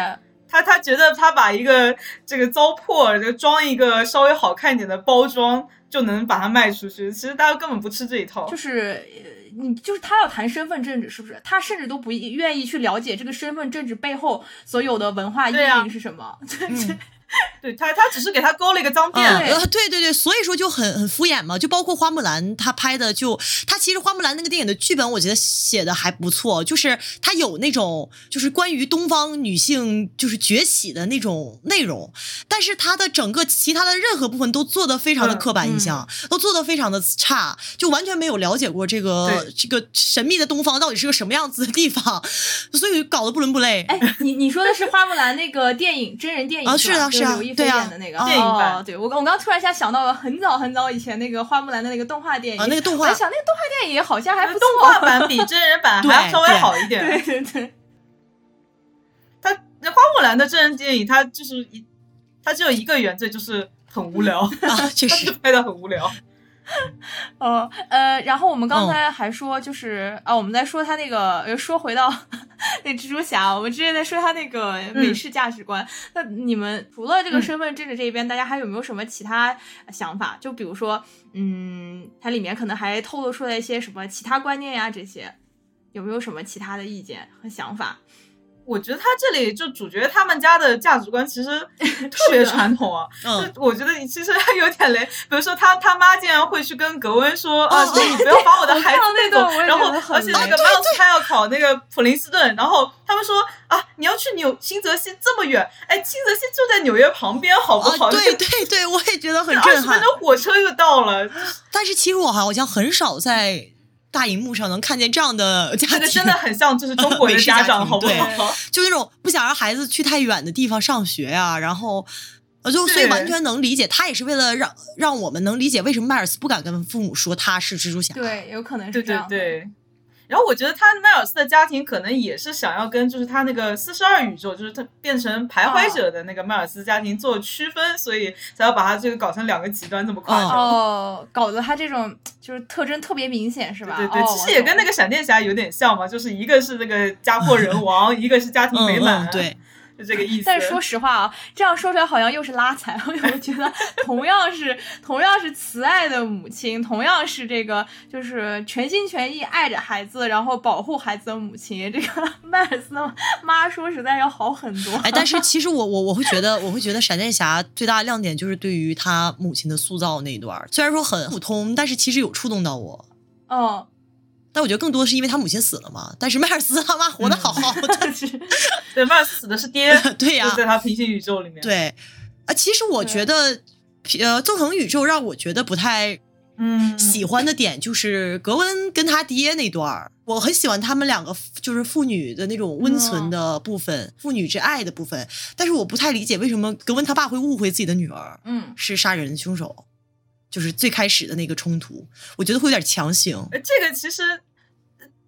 他他觉得他把一个这个糟粕，就装一个稍微好看一点的包装，就能把它卖出去。其实大家根本不吃这一套。就是呃你就是他要谈身份政治，是不是？他甚至都不愿意去了解这个身份政治背后所有的文化意义是什么。嗯 对他，他只是给他勾了一个脏辫。啊，呃对对对，所以说就很很敷衍嘛，就包括花木兰，他拍的就他其实花木兰那个电影的剧本，我觉得写的还不错，就是他有那种就是关于东方女性就是崛起的那种内容，但是他的整个其他的任何部分都做的非常的刻板印象，都做的非常的差，就完全没有了解过这个这个神秘的东方到底是个什么样子的地方，所以搞得不伦不类。哎，你你说的是花木兰那个电影真人电影啊是啊是啊刘亦菲演的那个电影版哦对我我刚突然一下想到了很早很早以前那个花木兰的那个动画电影啊那个动画我在想那个动画电影好像还不错。动画版比真人版 还要稍微好一点。对对对，他那花木兰的真人电影，它就是一，它只有一个原罪，就是很无聊，啊，确它实拍的很无聊。哦呃，然后我们刚嗯才还说就是啊，我们在说他那个呃说回到 那蜘蛛侠，我们之前在说他那个美式价值观。那你们除了这个嗯身份政治这一边，大家还有没有什么其他想法？就比如说，嗯，它里面可能还透露出来一些什么其他观念呀，这些有没有什么其他的意见和想法？我觉得他这里就主角他们家的价值观其实 特别传统啊，嗯就我觉得其实还有点雷。比如说他他妈竟然会去跟格温说啊，哦你不要把我的孩子然后而且那个雷 Miles 他要考那个普林斯顿，然后他们说啊，你要去纽新泽西这么远，哎，新泽西就在纽约旁边，好不好？啊，对对对，我也觉得很二震撼。十分钟火车就到了，但是其实我好像很少在大荧幕上能看见这样的家庭，这个真的很像就是中国的家长，好不对好？就那种不想让孩子去太远的地方上学呀、然后。呃，就所以完全能理解，他也是为了让让我们能理解为什么迈尔斯不敢跟父母说他是蜘蛛侠。对，有可能是对对这样的。对。然后我觉得他迈尔斯的家庭可能也是想要跟就是他那个四十二宇宙，就是他变成徘徊者的那个迈尔斯家庭做区分，所以才要把他这个搞成两个极端这么夸张。哦，搞得他这种就是特征特别明显，是吧？对对，哦其实也跟那个闪电侠有点像嘛，就是一个是这个家破人亡，一个是家庭嗯美满，嗯，，对，就这个意思。但是说实话啊，这样说出来好像又是拉踩。我觉得同样是同样是慈爱的母亲，同样是这个就是全心全意爱着孩子，然后保护孩子的母亲，这个 迈尔斯的妈说实在要好很多。哎，但是其实我我我会觉得，我会觉得闪电侠最大的亮点就是对于他母亲的塑造那一段，虽然说很普通，但是其实有触动到我。嗯，但我觉得更多的是因为他母亲死了嘛，但是迈尔斯他妈活得好好 的，对，迈尔斯死的是爹，对呀、就在他平行宇宙里面。，对，啊，其实我觉得，呃，纵横宇宙让我觉得不太嗯，喜欢的点就是格温跟他爹那段儿，我很喜欢他们两个就是父女的那种温存的部分，父女之爱的部分，但是我不太理解为什么格温他爸会误会自己的女儿嗯，是杀人凶手，就是最开始的那个冲突，我觉得会有点强行。呃，这个其实。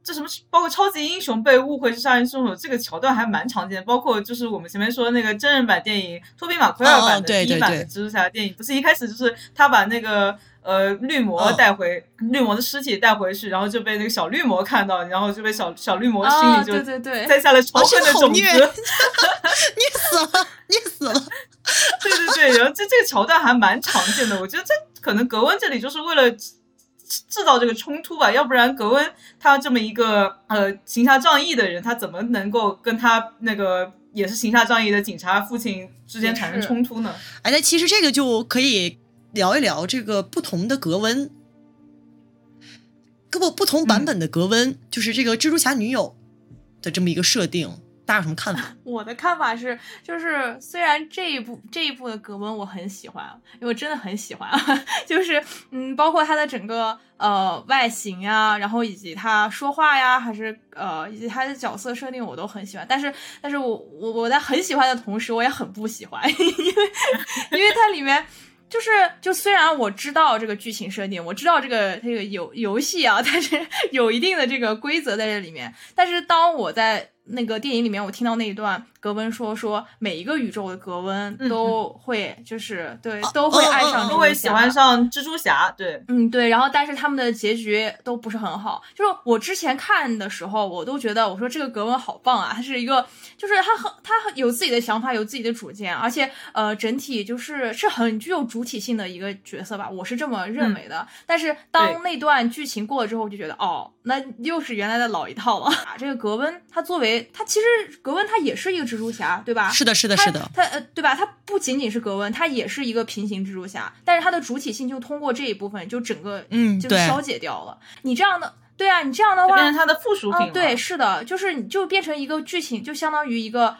这什么，包括超级英雄被误会是杀人凶手，这个桥段还蛮常见的。包括就是我们前面说的那个真人版电影，托比马奎尔版哦的第一版对对对的蜘蛛侠电影，不是一开始就是他把那个呃绿魔哦带回、绿魔的尸体带回去，然后就被那个小绿魔看到，然后就被小小绿魔心啊，里就对对对，栽下了仇恨的种子。你死了，你死了。对对对，然后这这个桥段还蛮常见的，我觉得这可能格温这里就是为了制制造这个冲突吧，要不然格温他这么一个呃行侠仗义的人，他怎么能够跟他那个也是行侠仗义的警察父亲之间产生冲突呢？哎，那其实这个就可以聊一聊这个不同的格温，各不不同版本的格温，就是这个蜘蛛侠女友的这么一个设定，大家有什么看法？我的看法是，就是虽然这一部这一部的格温我很喜欢，因为我真的很喜欢，就是嗯，包括他的整个呃外形呀，然后以及他说话呀，还是呃以及他的角色设定我都很喜欢。但是，但是我我我在很喜欢的同时，我也很不喜欢，因为因为它里面。就是就虽然我知道这个剧情设定，我知道这个这个游游戏啊，但是有一定的这个规则在这里面，但是当我在那个电影里面，我听到那一段格温说说每一个宇宙的格温都会就是对都会爱上都会喜欢上蜘蛛侠，对，嗯对，然后但是他们的结局都不是很好。就是我之前看的时候，我都觉得我说这个格温好棒啊，他是一个就是他很他有自己的想法，有自己的主见，而且呃整体就是是很具有主体性的一个角色吧，我是这么认为的。但是当那段剧情过了之后，我就觉得哦，那又是原来的老一套了。这个格温他作为他其实格温他也是一个蜘蛛侠，对吧？是的，是的，是的。他呃，对吧？他不仅仅是格温，他也是一个平行蜘蛛侠，但是他的主体性就通过这一部分就整个嗯就消解掉了。你这样的，对啊，你这样的话变成他的附属品。对，是的，就是你就变成一个剧情，就相当于一个。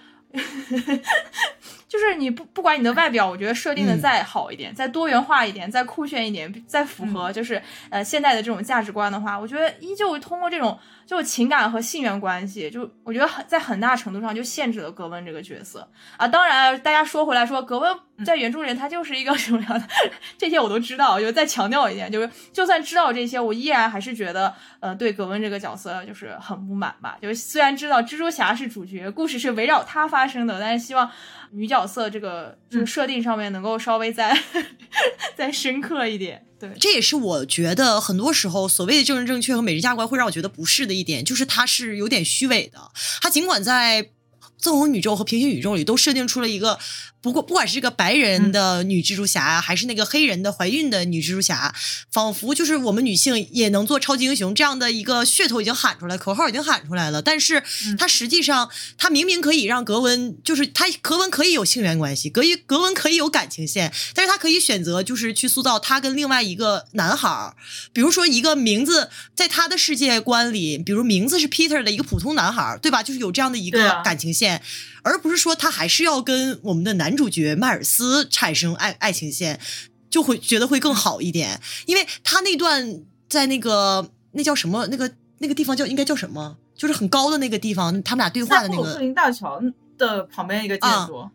就是你不不管你的外表，我觉得设定的再好一点，再多元化一点，再酷炫一点，再符合就是呃现代的这种价值观的话，我觉得依旧通过这种就情感和性缘关系，就我觉得很在很大程度上就限制了格温这个角色啊。当然，大家说回来说格温在原著里他就是一个什么样的，这些我都知道，就再强调一点，就是就算知道这些，我依然还是觉得呃对格温这个角色就是很不满吧。就是虽然知道蜘蛛侠是主角，故事是围绕他发生的，但是希望。女角色这个这个设定上面能够稍微再 再深刻一点，对，这也是我觉得很多时候所谓的政治正确和美日价观会让我觉得不适的一点，就是它是有点虚伪的。它尽管在纵横宇宙和平行宇宙里都设定出了一个。不过，不管是这个白人的女蜘蛛侠，还是那个黑人的怀孕的女蜘蛛侠，仿佛就是我们女性也能做超级英雄这样的一个噱头已经喊出来，口号已经喊出来了。但是，他实际上，他明明可以让格温，就是他格温可以有性缘关系，格一格温可以有感情线，但是他可以选择就是去塑造他跟另外一个男孩，比如说一个名字在他的世界观里，比如名字是 Peter 的一个普通男孩，对吧？就是有这样的一个感情线。而不是说他还是要跟我们的男主角迈尔斯产生爱爱情线，就会觉得会更好一点，因为他那段在那个那叫什么那个那个地方叫应该叫什么，就是很高的那个地方，他们俩对话的那个。克林大桥的旁边一个建筑。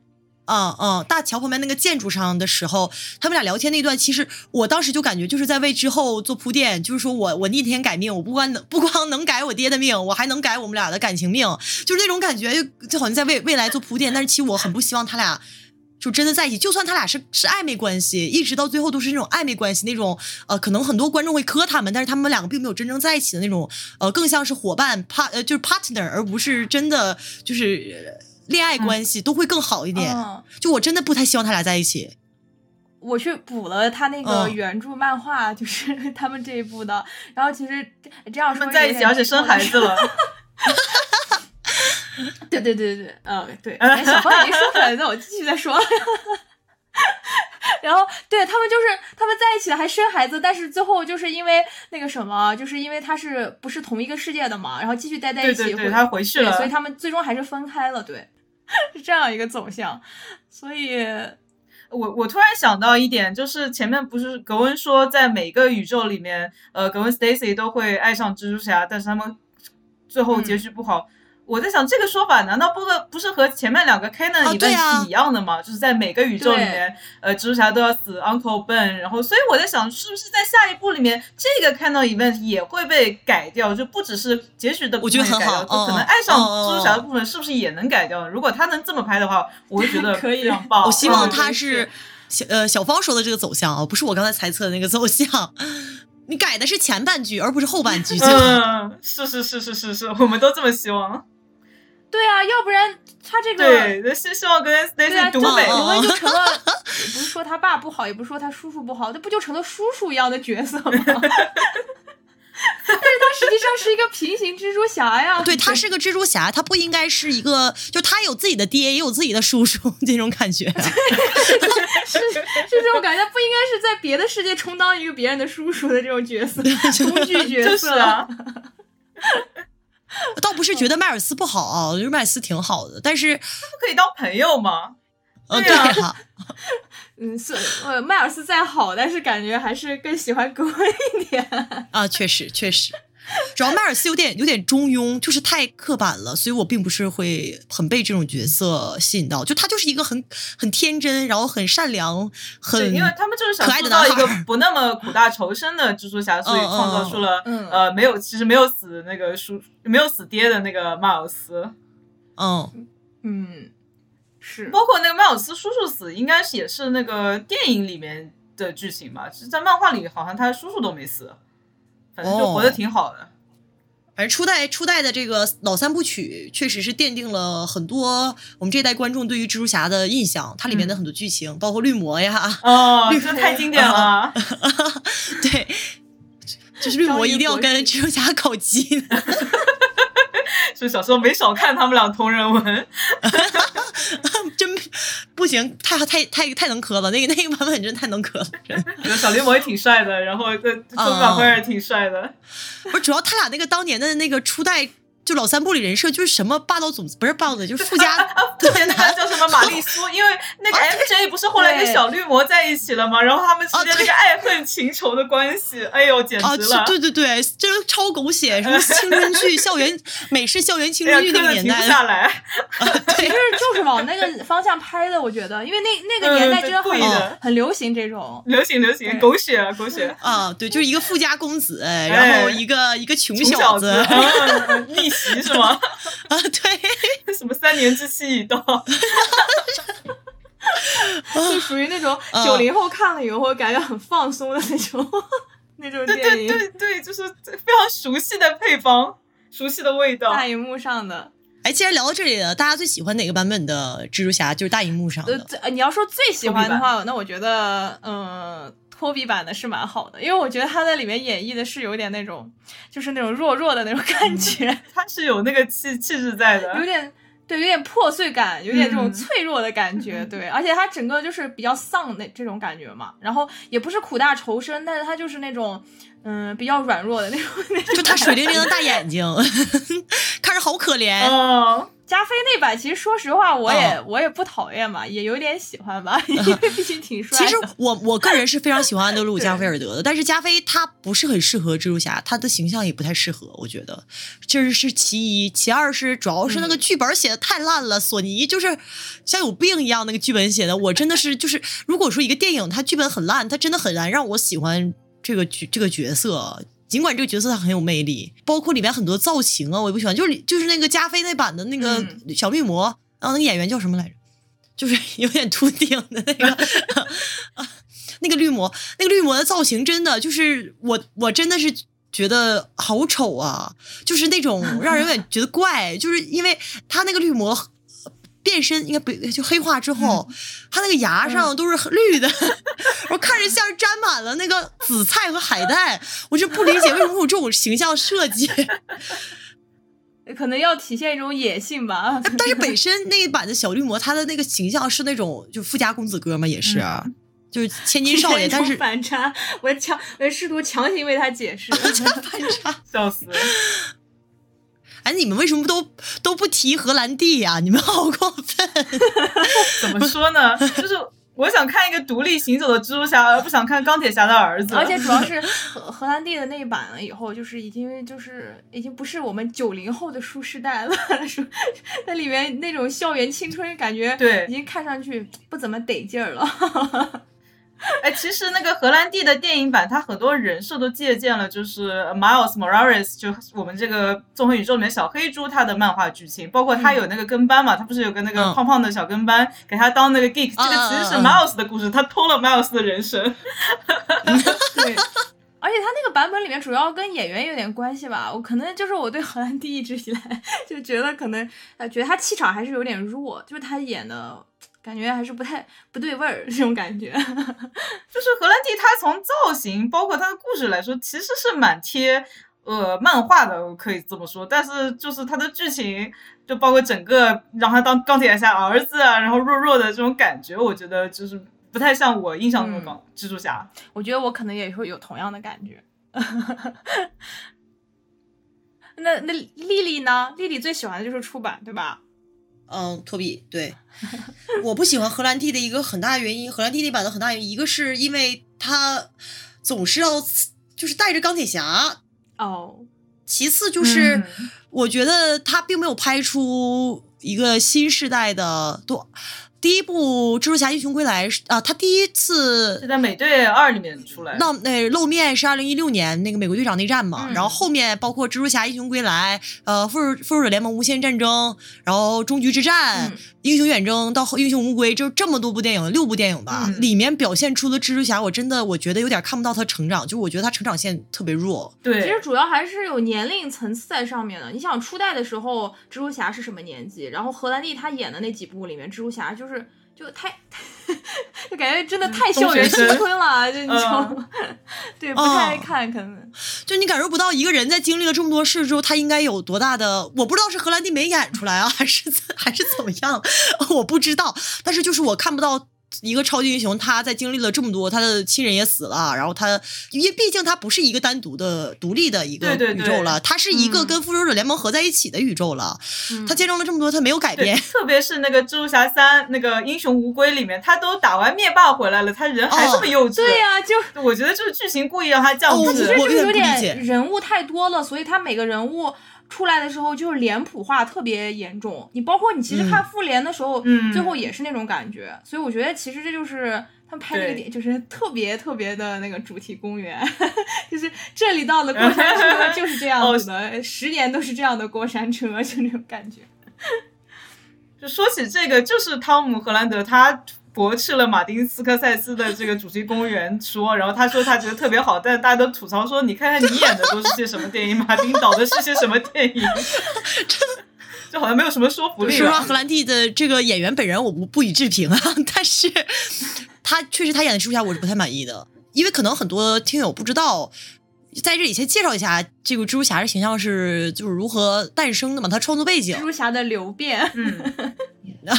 嗯嗯，大桥旁边那个建筑上的时候，他们俩聊天那段，其实我当时就感觉就是在为之后做铺垫，就是说我我逆天改命，我不光能不光能改我爹的命，我还能改我们俩的感情命，就是那种感觉，就就好像在为未来做铺垫。但是其实我很不希望他俩就真的在一起，就算他俩是是暧昧关系，一直到最后都是那种暧昧关系，那种呃，可能很多观众会磕他们，但是他们两个并没有真正在一起的那种，呃，更像是伙伴 part 呃就是 partner，而不是真的就是。恋爱关系都会更好一点，就我真的不太希望他俩在一起。我去补了他那个原著漫画，就是 他们这一部的。然后其实这样说在一起，而且生孩子了。对对对对，嗯对。小芳已经说出来，那我继续再说。然后，对他们就是他们在一起了，还生孩子，但是最后就是因为那个什么，就是因为他是不是同一个世界的嘛，然后继续待在一起，他回去了，所以他们最终还是分开了，对，是这样一个走向。所以，我我突然想到一点，就是前面不是格温说在每个宇宙里面，呃，格温 Stacy 都会爱上蜘蛛侠，但是他们最后结局不好。我在想这个说法难道不和不是和前面两个 canon 一问一样的吗？就是在每个宇宙里面，呃，蜘蛛侠都要死，Uncle Ben，然后所以我在想，是不是在下一部里面这个 canon event 也会被改掉？就不只是结局的部分改掉，就可能爱上蜘蛛侠的部分是不是也能改掉？如果他能这么拍的话，我会觉得可以非常棒。我希望他是小呃小芳说的这个走向啊，不是我刚才猜测的那个走向。你改的是前半句，而不是后半句。嗯，是是是是是是，我们都这么希望。对啊，要不然他这个对，是希望跟 Stacy 独美，我们就成了，不是说他爸不好，也不是说他叔叔不好，那不就成了叔叔一样的角色吗？但是他实际上是一个平行蜘蛛侠呀。对他是个蜘蛛侠，他不应该是一个，就他有自己的爹，也有自己的叔叔这种感觉。是是这种感觉，不应该是在别的世界充当一个别人的叔叔的这种角色，工具角色。倒不是觉得迈尔斯不好啊，我觉得迈尔斯挺好的，但是他不可以当朋友吗？嗯，对啊。嗯，是呃，迈尔斯再好，但是感觉还是更喜欢格温一点。啊，确实确实。主要迈尔斯有点有点中庸，就是太刻板了，所以我并不是会很被这种角色吸引到。就他就是一个很很天真，然后很善良，很，因为他们就是想可爱的塑造一个不那么苦大仇深的蜘蛛侠，所以嗯创造出了嗯。呃没有其实没有死那个叔没有死爹的那个迈尔斯，嗯。嗯，是。包括那个迈尔斯叔叔死，应该是也是那个电影里面的剧情吧，只是在漫画里好像他叔叔都没死，反正就活得挺好的。反正初代初代的这个老三部曲，确实是奠定了很多我们这代观众对于蜘蛛侠的印象。它里面的嗯很多剧情，包括绿魔呀，哦，绿魔太经典了。对，就是绿魔一定要跟蜘蛛侠搞基的。就小时候没少看他们俩同人文，真不行，太太太太能磕了，那个那个版本真太能磕了，小林魔也挺帅的，然后这宋小辉也挺帅的。不是主要他俩那个当年的那个初代。就老三部里人设就是什么霸道总不是霸道总，就是富家特别那男叫什么玛丽苏，因为那个 MJ 不是后来跟小绿魔在一起了吗？然后他们之间那个爱恨情仇的关系，哎呦，简啊，直了！对对对，就是超狗血，什么青春剧、校园美式校园青春剧那个 年代，下来。其实就是往那个方向拍的，我觉得，因为那那个年代真的很、很流行这种。流行流行，狗血啊狗血，啊，对，就是一个富家公子，然后一个一个穷穷小子袭是吗？啊，对，什么三年之期已到？就属于那种嗯九零后看了以后感觉很放松的那种那种对对电影，对对，就是非常熟悉的配方，熟悉的味道。大荧幕上的。哎，既然聊到这里了，大家最喜欢哪个版本的蜘蛛侠？就是大荧幕上呃，的。最你要说最喜欢的话，那我觉得，嗯，托比版的是蛮好的，因为我觉得他在里面演绎的是有点那种，就是那种弱弱的那种感觉，他是有那个气气质在的，有点。对，有点破碎感，有点这种嗯。脆弱的感觉，对，而且他整个就是比较丧那这种感觉嘛，然后也不是苦大仇深，但是他就是那种，嗯，比较软弱的那种。就他水灵灵的大眼睛，看着好可怜。哦，加菲那版其实说实话，我也、哦我也不讨厌嘛，也有点喜欢吧，因为毕竟挺帅的。其实我我个人是非常喜欢安德鲁·加菲尔德的，但是加菲他不是很适合蜘蛛侠，他的形象也不太适合，我觉得这是其一，其二是主要是那个剧本写的太烂了，索尼就是像有病一样那个剧本写的，我真的是就是如果说一个电影它剧本很烂，它真的很难让我喜欢这个角这个角色。尽管这个角色他很有魅力，包括里面很多造型啊，我也不喜欢。就是就是那个加菲那版的那个嗯小绿魔，然后那个演员叫什么来着？就是 有点秃顶的那个，啊 那个绿魔，那个绿魔的造型真的就是我，我真的是觉得好丑啊，就是那种让人有点觉得怪，就是因为他那个绿魔变身应该不就黑化之后，他那个牙上都是绿的，我看着像是沾满了那个紫菜和海带，我就不理解为什么会有这种形象设计。可能要体现一种野性吧。但是本身 那一版的小绿魔，他的那个形象是那种就富家公子哥嘛，也是啊，就是千金少爷，但是反差，我强，我试图强行为他解释。反差。笑死！哎，你们为什么都都不提荷兰弟呀、你们好过分！怎么说呢？就是我想看一个独立行走的蜘蛛侠，而不想看钢铁侠的儿子。而且主要是荷荷兰弟的那一版了以后，就是已经就是已经不是我们九零后的舒适代了，说在里面那种校园青春感觉，对已经看上去不怎么得劲儿了。哎，其实那个荷兰弟的电影版，它很多人设都借鉴了，就是 Miles Morales，就我们这个纵横宇宙里面小黑猪他的漫画剧情，包括他有那个跟班嘛，他不是有个那个嗯。胖胖的小跟班，给他当那个 geek，、这个其实是 Miles 的故事，他偷了 Miles 的人生。对，而且他那个版本里面主要跟演员有点关系吧。我可能就是我对荷兰弟一直以来 就觉得可能呃觉得他气场还是有点弱，就是他演的感觉还是不太不对味儿这种感觉。就是荷兰弟，他从造型包括他的故事来说，其实是蛮贴呃漫画的，我可以这么说。但是就是他的剧情，就包括整个让他当钢铁侠儿子啊，然后弱弱的这种感觉，我觉得就是不太像我印象中的钢蜘蛛侠。我觉得我可能也会有同样的感觉。那那丽丽呢？丽丽最喜欢的就是出版，对吧？嗯，托比，对，我不喜欢荷兰弟的一个很大原因，荷兰弟那版的很大原因，一个是因为他总是要就是带着钢铁侠，哦，其次就是，嗯我觉得他并没有拍出一个新时代的多。第一部《蜘蛛侠：英雄归来》是啊，他第一次是在美队二里面出来的。那那露面是二零一六年那个美国队长内战嘛，嗯然后后面包括蜘蛛侠、英雄归来、呃复仇复仇者联盟无限战争，然后终局之战、嗯英雄远征到后英雄无归，就这么多部电影，六部电影吧，嗯里面表现出的蜘蛛侠，我真的我觉得有点看不到他成长，就我觉得他成长线特别弱。对，其实主要还是有年龄层次在上面的。你想初代的时候，蜘蛛侠是什么年纪？然后荷兰弟他演的那几部里面，蜘蛛侠就是就太，就感觉真的太校园青春了，就你知道吗？对，不太爱看，可能。就你感受不到一个人在经历了这么多事之后，他应该有多大的，我不知道是荷兰弟没演出来啊，还是怎还是怎么样，我不知道。但是就是我看不到一个超级英雄，他在经历了这么多，他的亲人也死了，然后他，因为毕竟他不是一个单独的、独立的一个对对对宇宙了，他是一个嗯跟复仇者联盟合在一起的宇宙了。嗯他见证了这么多，他没有改变。，特别是那个蜘蛛侠三那个英雄无归里面，他都打完灭霸回来了，他人还这么幼稚。对呀、就我觉得就是剧情故意让他这样哦子。其实就是有点人物太多了，所以他每个人物出来的时候就是脸谱化特别严重。你包括你其实看复联的时候，嗯最后也是那种感觉。所以我觉得其实这就是他们拍那个就是特别特别的那个主题公园，就是这里到了过山车 就是这样子哦的，十年都是这样的过山车，就那种感觉。就说起这个，就是汤姆·荷兰德他驳斥了马丁·斯科塞斯的这个主题公园说，然后他说他觉得特别好，但是大家都吐槽说，你看看你演的都是些什么电影，马丁导的是些什么电影，就好像没有什么说服力说实话，荷。兰弟的这个演员本人我不不予置评啊，但是他确实他演的蜘蛛侠我是不太满意的，因为可能很多听友不知道。在这里先介绍一下这个蜘蛛侠的形象是就是如何诞生的嘛，他创作背景蜘。蛛侠的流变，嗯，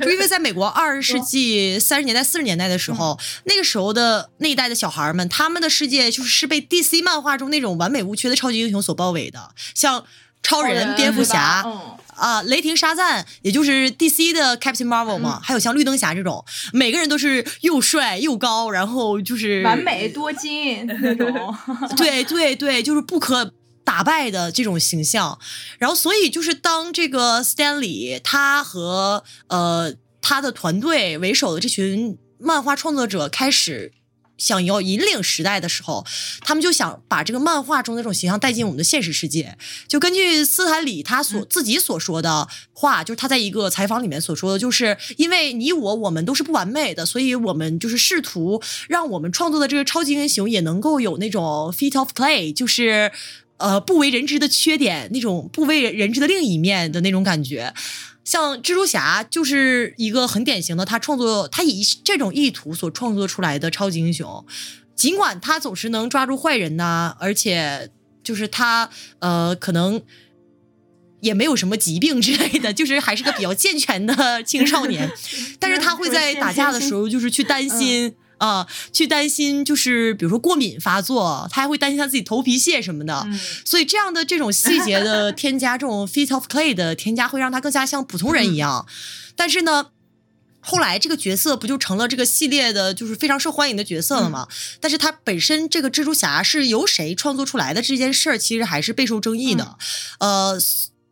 就 因为在美国二十世纪三十年代、四十年代的时候，那个时候的那一代的小孩们，他们的世界就是是被 DC 漫画中那种完美无缺的超级英雄所包围的，像超人、蝙蝠侠，嗯。啊，雷霆沙赞，也就是 DC 的 Captain Marvel 嘛，还有像绿灯侠这种，每个人都是又帅又高，然后就是完美多金那种，对对对，就是不可打败的这种形象。然后，所以就是当这个 Stanley 他和呃他的团队为首的这群漫画创作者开始。想要引领时代的时候，他们就想把这个漫画中的这种形象带进我们的现实世界。就根据斯坦李他所、自己所说的话，就是他在一个采访里面所说的，就是因为你我我们都是不完美的，所以我们就是试图让我们创作的这个超级英雄也能够有那种 feet of clay，就是呃不为人知的缺点，那种不为人知的另一面的那种感觉。像蜘蛛侠就是一个很典型的，他创作他以这种意图所创作出来的超级英雄，尽管他总是能抓住坏人呐、而且就是他呃可能。也没有什么疾病之类的，就是还是个比较健全的青少年，但是他会在打架的时候，就是去担心啊、去担心，就是比如说过敏发作，他还会担心他自己头皮屑什么的。嗯所以这样的这种细节的 添加，这种 feet of clay 的添加，会让他更加像普通人一样。但是呢，后来这个角色不就成了这个系列的，就是非常受欢迎的角色了吗？但是他本身这个蜘蛛侠是由谁创作出来的这件事儿，其实还是备受争议的。呃。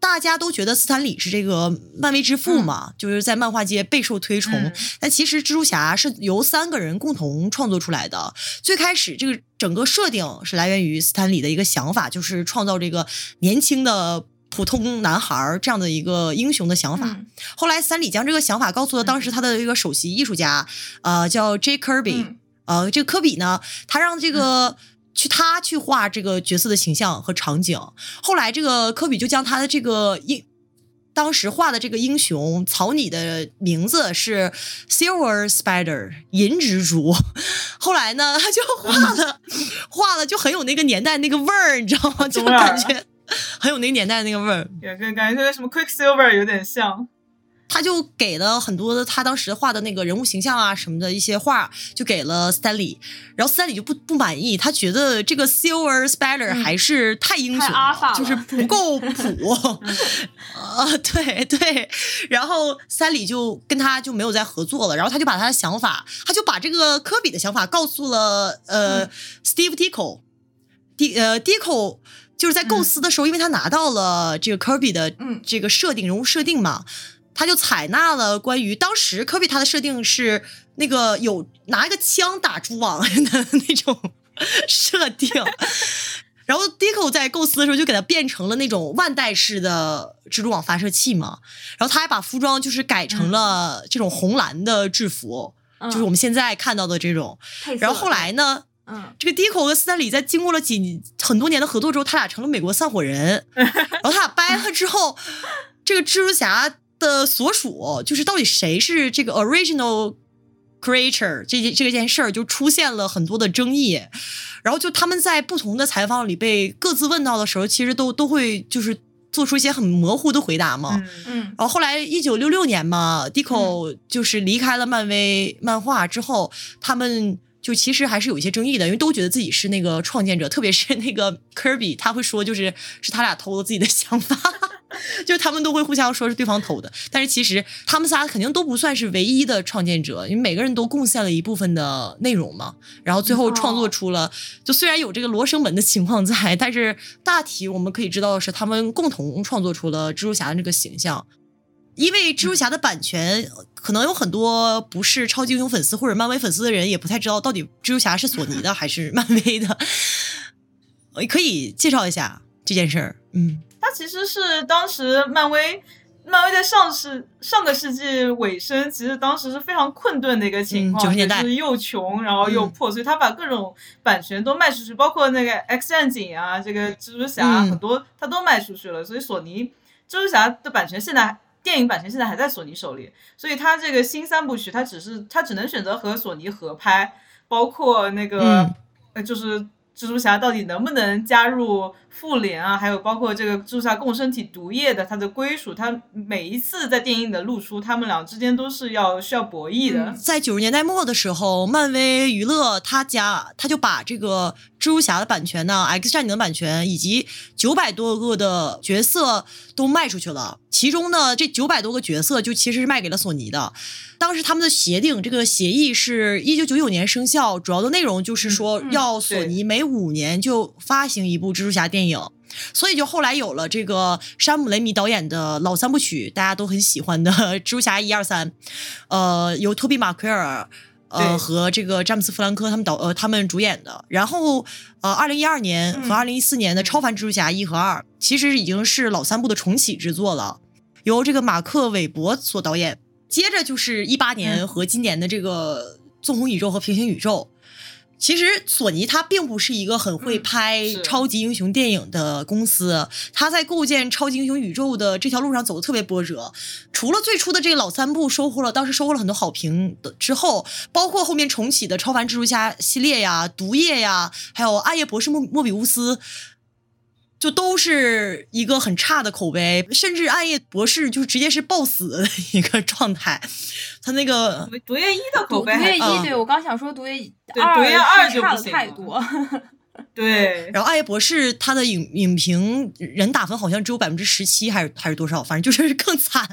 大家都觉得斯坦李是这个漫威之父嘛，就是在漫画界备受推崇。嗯但其实蜘蛛侠是由三个人共同创作出来的。最开始这个整个设定是来源于斯坦李的一个想法，就是创造这个年轻的普通男孩儿这样的一个英雄的想法。嗯后来斯坦李将这个想法告诉了当时他的一个首席艺术家，呃，叫 J. Kirby，、嗯呃，这个科比呢，他让这个。去他去画这个角色的形象和场景，后来这个科比就将他的这个英当时画的这个英雄草拟的名字是 Silver Spider 银蜘蛛，后来呢他就画了 画了就很有那个年代那个味儿，你知道吗？就感觉 很有那个年代那个味儿。也跟感觉跟什么 Quicksilver 有点像。他就给了很多的他当时画的那个人物形象啊什么的一些画，就给了 Stanley，然后 Stanley 就不不满意，他觉得这个 Silver Spider 嗯。还是太英雄就是不够普。呃，对对，然后三里就跟他就没有再合作了，然后他就把他的想法，他就把这个科比的想法告诉了呃、嗯。Steve Ditko。迪呃 Dico 就是在构思的时候，因为他拿到了这个科比的嗯。这个设定人物设定嘛，他就采纳了关于当时科比他的设定是那个有拿一个枪打蛛网的那种设定。然后 Dico 在构思的时候就给它变成了那种万代式的蜘蛛网发射器嘛，然后他还把服装就是改成了这种红蓝的制服，嗯就是我们现在看到的这种。然后后来呢，嗯这个 Dico 和斯坦李在经过了几很多年的合作之后，他俩成了美国散伙人。然后他俩掰了之后，这个蜘蛛侠的所属就是到底谁是这个 original creature 这件这件事儿就出现了很多的争议。然后就他们在不同的采访里被各自问到的时候，其实都都会就是做出一些很模糊的回答嘛。嗯嗯然后后来一九六六年嘛，Dico 就是离开了漫威漫画之后，他们就其实还是有一些争议的，因为都觉得自己是那个创建者，特别是那个科比，他会说就是是他俩偷了自己的想法。就他们都会互相说是对方偷的，但是其实他们仨肯定都不算是唯一的创建者，因为每个人都贡献了一部分的内容嘛。然后最后创作出了，就虽然有这个罗生门的情况在，但是大体我们可以知道的是，他们共同创作出了蜘蛛侠的这个形象。因为蜘蛛侠的版权，可能有很多不是超级英雄粉丝或者漫威粉丝的人也不太知道到底蜘蛛侠是索尼的还是漫威的。呃可以介绍一下这件事儿。嗯它其实是当时漫威，漫威在上世上个世纪尾声，其实当时是非常困顿的一个情况，嗯90年代就是又穷，然后又嗯破，所以他把各种版权都卖出去，包括那个 X 战警啊，这个蜘蛛侠、嗯很多他都卖出去了，所以索尼蜘蛛侠的版权现在。电影版权现在还在索尼手里，所以他这个新三部曲，他只是他只能选择和索尼合拍，包括那个、嗯。呃，就是蜘蛛侠到底能不能加入复联啊？还有包括这个蜘蛛侠共生体毒液的它的归属，它每一次在电影的露出，他们俩之间都是要需要博弈的。在九十年代末的时候，漫威娱乐他家他就把这个蜘蛛侠的版权呢、X 战警的版权以及九百多个的角色都卖出去了。其中呢，这九百多个角色就其实是卖给了索尼的。当时他们的协定，这个协议是一九九九年生效，主要的内容就是说嗯要索尼每五年就发行一部蜘蛛侠电影。所以就后来有了这个山姆雷米导演的老三部曲，大家都很喜欢的《蜘蛛侠一二三》，呃，由托比马奎尔。呃，和这个詹姆斯·弗兰科他们导呃他们主演的，然后呃，二零一二年和嗯二零一四年的《超凡蜘蛛侠一》和二，其实已经是老三部的重启之作了，由这个马克·韦伯所导演。接着就是一八年嗯和今年的这个《纵横宇宙》和《平行宇宙》。其实索尼它并不是一个很会嗯拍超级英雄电影的公司，它在构建超级英雄宇宙的这条路上走的特别波折。除了最初的这个老三部收获了当时收获了很多好评的之后，包括后面重启的超凡蜘蛛侠系列呀、毒液呀，还有暗夜博士莫莫比乌斯。就都是一个很差的口碑，甚至暗夜博士就是直接是爆死的一个状态。他那个毒毒液一的口碑还嗯液一，对我刚想说毒液二毒液二是差了就不行了太多。对，然后《暗夜博士》他的影影评人打分好像只有百分之十七，还是还是多少，反正就是更惨。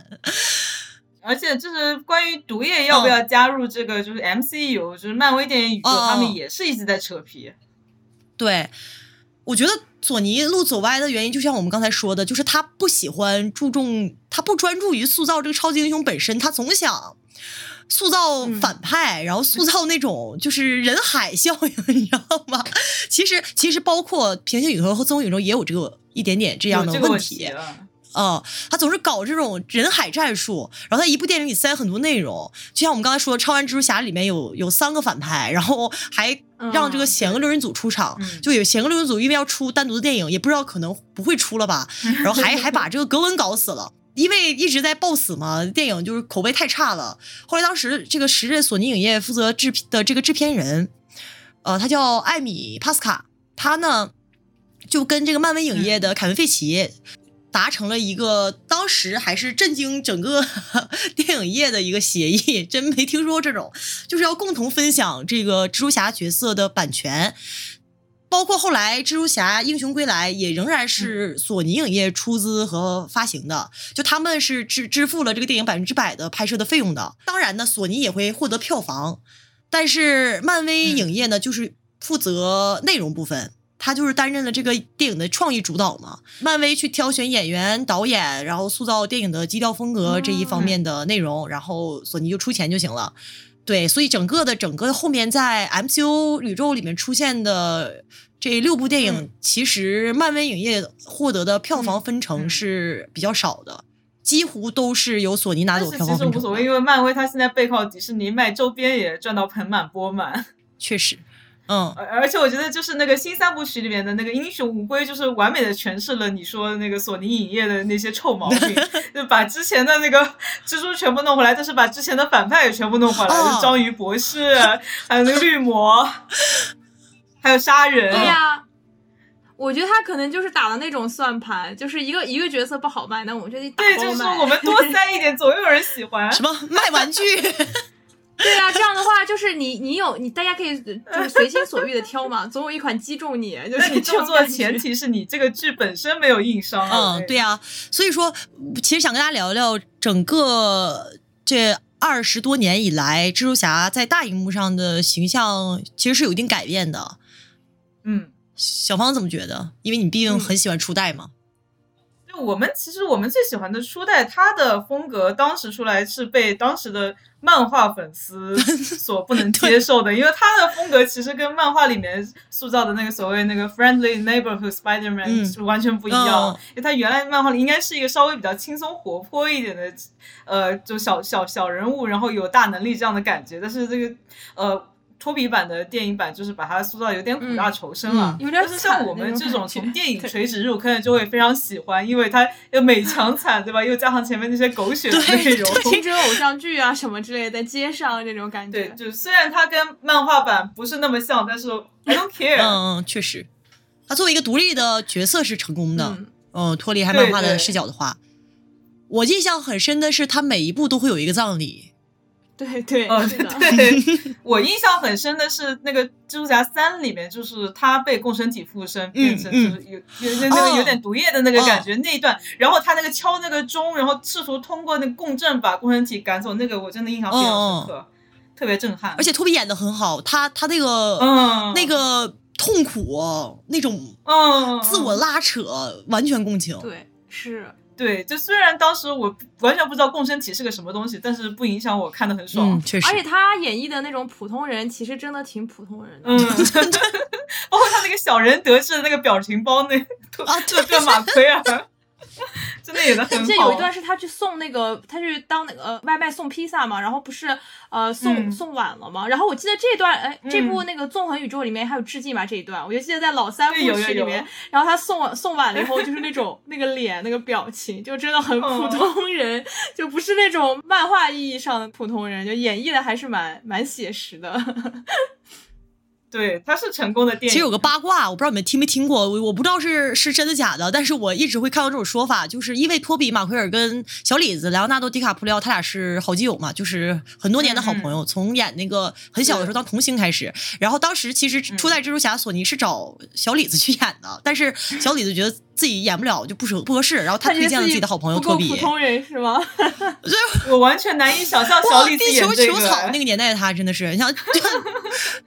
而且就是关于毒液要不要加入这个就是 MCU，、就是漫威电影宇宙，哦他们也是一直在扯皮。对，我觉得索尼路走歪的原因，就像我们刚才说的，就是他不喜欢注重，他不专注于塑造这个超级英雄本身，他总想塑造嗯反派，然后塑造那种就是人海效应，你知道吗？其实其实包括平行宇宙和纵横宇宙也有这个一点点这样的问题。嗯，他总是搞这种人海战术，然后他一部电影里塞很多内容，就像我们刚才说的，《超人蜘蛛侠》里面有有三个反派，然后还让这个嗯险恶六人组出场，嗯就有险恶六人组因为要出单独的电影，也不知道可能不会出了吧，然后还还把这个格温搞死了。因为一直在爆死嘛，电影就是口碑太差了。后来当时这个时任索尼影业负责制的这个制片人，呃，他叫艾米帕斯卡，他呢就跟这个漫威影业的凯文费奇达成了一个当时还是震惊整个 电影业的一个协议，真没听说过这种，就是要共同分享这个蜘蛛侠角色的版权。包括后来《蜘蛛侠：英雄归来》也仍然是索尼影业出资和发行的，就他们是支支付了这个电影百分之百的拍摄的费用的。当然呢，索尼也会获得票房，但是漫威影业呢，就是负责内容部分。他就是担任了这个电影的创意主导嘛。漫威去挑选演员、导演，然后塑造电影的基调风格这一方面的内容，然后索尼就出钱就行了。对，所以整个的整个后面在 MCU 宇宙里面出现的这六部电影，嗯其实漫威影业获得的票房分成嗯是比较少的，几乎都是由索尼拿走票房分成其实无所谓，因为漫威它现在背靠迪士尼卖周边也赚到盆满钵满。确实，嗯，而而且我觉得就是那个新三部曲里面的那个英雄无归，就是完美的诠释了你说的那个索尼影业的那些臭毛病，就把之前的那个蜘蛛全部弄回来，但是把之前的反派也全部弄回来，哦就章鱼博士，还有那个绿魔，还有杀人。对呀、我觉得他可能就是打的那种算盘，就是一个一个角色不好卖，那我们就得打对，就是。说我们多塞一点，总有人喜欢。什么卖玩具？对啊，这样的话就是你你有你大家可以就是随心所欲的挑嘛，总有一款击中你，就是但你这么做前提是你这个剧本身没有硬伤。嗯，对啊、所以说，其实想跟大家聊聊整个这二十多年以来，蜘蛛侠在大荧幕上的形象其实是有一定改变的。嗯。小芳怎么觉得？因为你毕竟很喜欢初代嘛。就我们其实我们最喜欢的初代，它的风格当时出来是被当时的漫画粉丝 所不能接受的，因为它的风格其实跟漫画里面塑造的那个所谓那个 friendly neighborhood Spider-Man 嗯是完全不一样。嗯因为它原来漫画里应该是一个稍微比较轻松活泼一点的，呃，就小小小人物，然后有大能力这样的感觉，但是这个呃。托比版的电影版就是把它塑造有点苦大仇深了，嗯。有点但是像我们这种从电影垂直入坑的就会非常喜欢，因为它又美强惨，对吧？又加上前面那些狗血的内容，青春偶像剧啊什么之类的，在街上这种感觉对，觉。就虽然它跟漫画版不是那么像，但是 I don't care。嗯嗯，确实，他作为一个独立的角色是成功的。嗯，嗯，脱离开漫画的视角的话，我印象很深的是，他每一部都会有一个葬礼。对对。对，我印象很深的是那个蜘蛛侠三里面，就是他被共生体附身，变成就是有有有那个有点毒液的那个感觉那一段，然后他那个敲那个钟，然后试图通过那个共振把共生体赶走，那个我真的印象非常深刻，特别震撼。而且托比演的很好，他他那个、嗯，那个痛苦那种嗯，自我拉扯，完全共情。对，是对，就虽然当时我完全不知道共生体是个什么东西，但是不影响我看的很爽。嗯，确实而。且他演绎的那种普通人，其实真的挺普通人的。嗯，包括他那个小人得志的那个表情包，那特啊特特马奎尔，真的演的很好。我记得有一段是他去送那个，他去当那个呃外卖送披萨嘛，然后不是呃送、嗯。送晚了嘛，然后我记得这段哎这部嗯。那个纵横宇宙里面还有致敬吧这一段，我就记得在老三部对有有有曲里面，然后他送送晚了以后就是那种那个脸那个表情就真的很普哦通人，就不是那种漫画意义上的普通人，就演绎的还是蛮蛮写实的。对，他是成功的电影。其实有个八卦，我不知道你们听没听过，我我不知道是是真的假的，但是我一直会看到这种说法，就是因为托比马奎尔跟小李子莱昂纳多·迪卡普里奥他俩是好基友嘛，就是很多年的好朋友，从演那个很小的时候当童星开始。然后当时其实初代蜘蛛侠索尼是找小李子去演的，但是小李子觉得自己演不了，就不合不合适，然后他推荐了自己的好朋友托比。普通人是吗？我完全难以想象小哇，李子地球演这个。球草那个年代的他真的是，你 像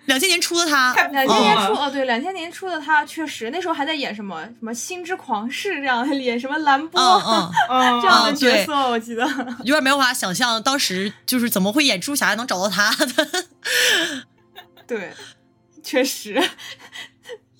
两千年初的他，两千年初，哦哦，对，两千年初的他确实那时候还在演什么什么《星之狂士》这样，演什么兰波、嗯这样的角色，我记得。有点没有办法想象当时就是怎么会演蜘蛛侠能找到他的。对，确实，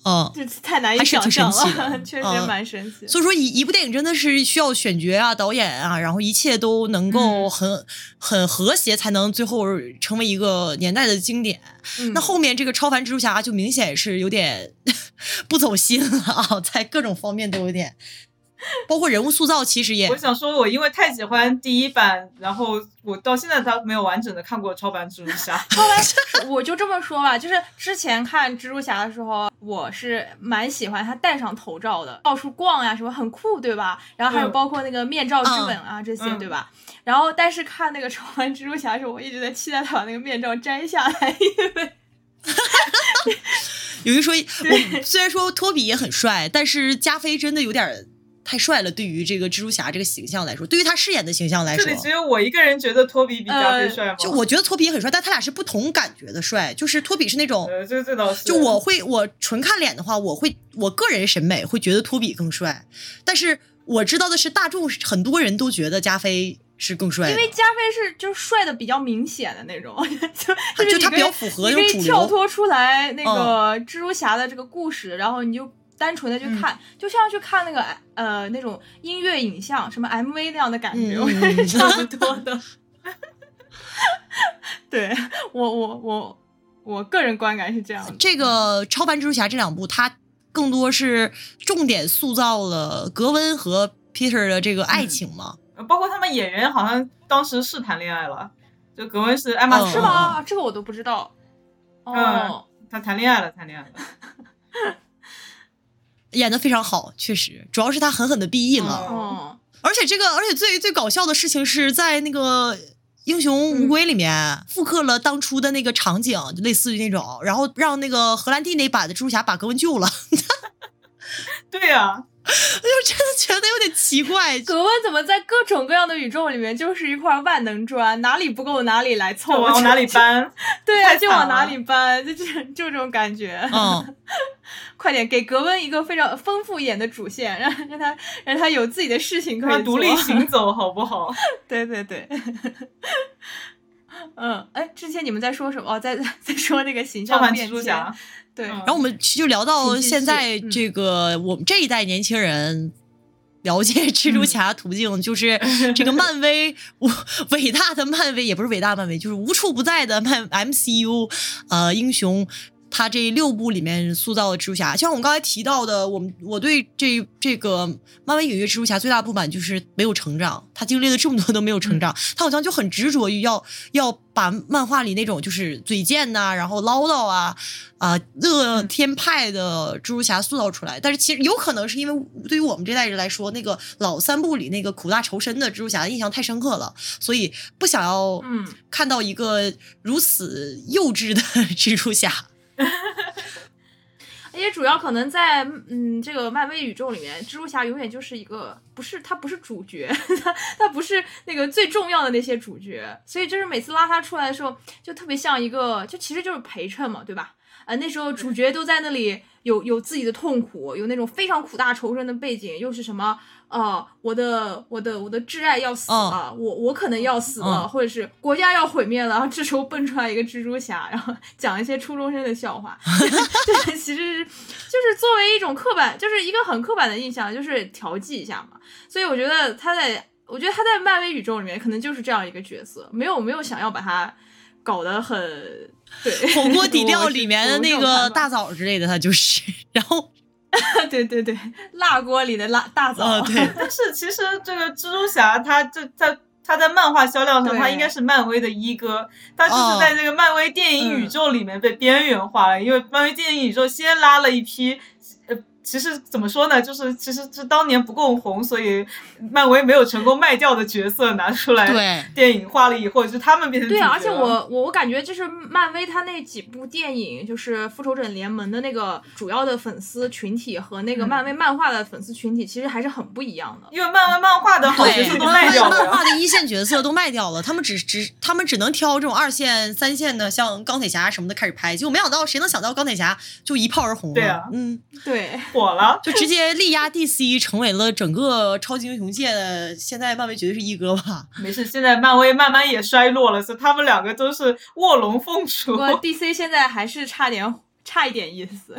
嗯，这太难以想象了，确实嗯蛮神奇的。所以说一一部电影真的是需要选角啊、导演啊，然后一切都能够嗯很、很和谐，才能最后成为一个年代的经典。嗯那后面这个超凡蜘蛛侠就明显是有点 不走心了啊，在各种方面都有点，包括人物塑造，其实也我想说，我因为太喜欢第一版，然后我到现在都没有完整的看过超凡蜘蛛侠。后来我就这么说吧，就是之前看蜘蛛侠的时候，我是蛮喜欢他戴上头罩的，到处逛呀，什么很酷，对吧？然后还有嗯包括那个面罩之吻啊、这些，嗯对吧？然后但是看那个超凡蜘蛛侠的时候，我一直在期待他把那个面罩摘下来，因为 有一说 虽然说托比也很帅，但是加菲真的有点儿太帅了。对于这个蜘蛛侠这个形象来说，对于他饰演的形象来说，这里只有我一个人觉得托比比加菲帅吗？就我觉得托比也很帅，但他俩是不同感觉的帅。就是托比是那种，呃，这这倒是。就我会，我纯看脸的话，我会，我个人审美会觉得托比更帅。但是我知道的是，大众很多人都觉得加菲。是更帅，因为加菲是就是帅的比较明显的那种，就就他比较符合那种主流。跳脱出来那个蜘蛛侠的这个故事，然后你就单纯的去看，就像去看那个呃那种音乐影像，什么 MV 那样的感觉，我觉得差不多的。对我我我我个人观感是这样的。这个超凡蜘蛛侠这两部，它更多是重点塑造了格温和 Peter 的这个爱情嘛。包括他们演员好像当时是谈恋爱了，就格温是艾玛是吗？这个我都不知道。哦，他谈恋爱了，谈恋爱了，演的非常好，确实，主要是他狠狠的毙役了。哦，而且这个，而且最最搞笑的事情是在那个英雄无归里面复刻了当初的那个场景，就类似于那种，然后让那个荷兰弟那版的蜘蛛侠把格温救了。对呀。我就真的觉得有点奇怪，格温怎么在各种各样的宇宙里面就是一块万能砖，哪里不够哪里来凑，往哪里搬，对啊，就往哪里搬，就就就这种感觉。嗯，快点给格温一个非常丰富一点的主线，让让他让他有自己的事情可以独立行走，好不好？对 对对。嗯，哎，之前你们在说什么？哦，在在说那个形象变迁。对，然后我们就聊到现在这个我们这一代年轻人了解蜘蛛侠途径，就是这个漫威伟大的漫威也不是伟大漫威，就是无处不在的漫 MCU 呃英雄。他这六部里面塑造的蜘蛛侠，像我们刚才提到的，我们我对这这个漫威影业蜘蛛侠最大不满就是没有成长。他经历了这么多都没有成长，他好像就很执着于要要把漫画里那种就是嘴贱呐，然后唠叨啊啊乐天派的蜘蛛侠塑造出来。但是其实有可能是因为对于我们这代人来说，那个老三部里那个苦大仇深的蜘蛛侠印象太深刻了，所以不想要看到一个如此幼稚的 蜘蛛侠。而且主要可能在嗯这个漫威宇宙里面，蜘蛛侠永远就是一个不是他不是主角，他 他不是那个最重要的那些主角，所以就是每次拉他出来的时候，就特别像一个就其实就是陪衬嘛，对吧？啊，那时候主角都在那里有有自己的痛苦，有那种非常苦大仇深的背景，又是什么？啊，我的我的我的挚爱要死了，我我可能要死了，或者是国家要毁灭了，然后这时候蹦出来一个蜘蛛侠，然后讲一些初中生的笑话，对，其实就是作为一种刻板，就是一个很刻板的印象，就是调剂一下嘛。所以我觉得他在，我觉得他在漫威宇宙里面可能就是这样一个角色，没有没有想要把他搞得很对 火锅底料里面的那个大枣之类的，他就是，然后。对对对，辣锅里的辣大枣。对，但是其实这个蜘蛛侠，他这在他在漫画销量上，他应该是漫威的一哥。他就是在这个漫威电影宇宙里面被边缘化了，因为漫威电影宇宙先拉了一批。其实怎么说呢，就是其实是当年不够红，所以漫威没有成功卖掉的角色拿出来电影化了以后，就他们变成对啊。而且我我我感觉就是漫威他那几部电影，就是复仇者联盟的那个主要的粉丝群体和那个漫威漫画的粉丝群体其实还是很不一样的。因为漫威漫画的好角色都卖掉了，漫画的一线角色都卖掉了，他们只只他们只能挑这种二线、三线的，像钢铁侠什么的开始拍。结果没想到，谁能想到钢铁侠就一炮而红？对啊，嗯，对。火了，就直接力压 DC，成为了整个超级英雄界的现在漫威绝对是一哥吧？没事，现在漫威慢慢也衰落了，所以他们两个都是卧龙凤雏。DC 现在还是差点。差一点意思，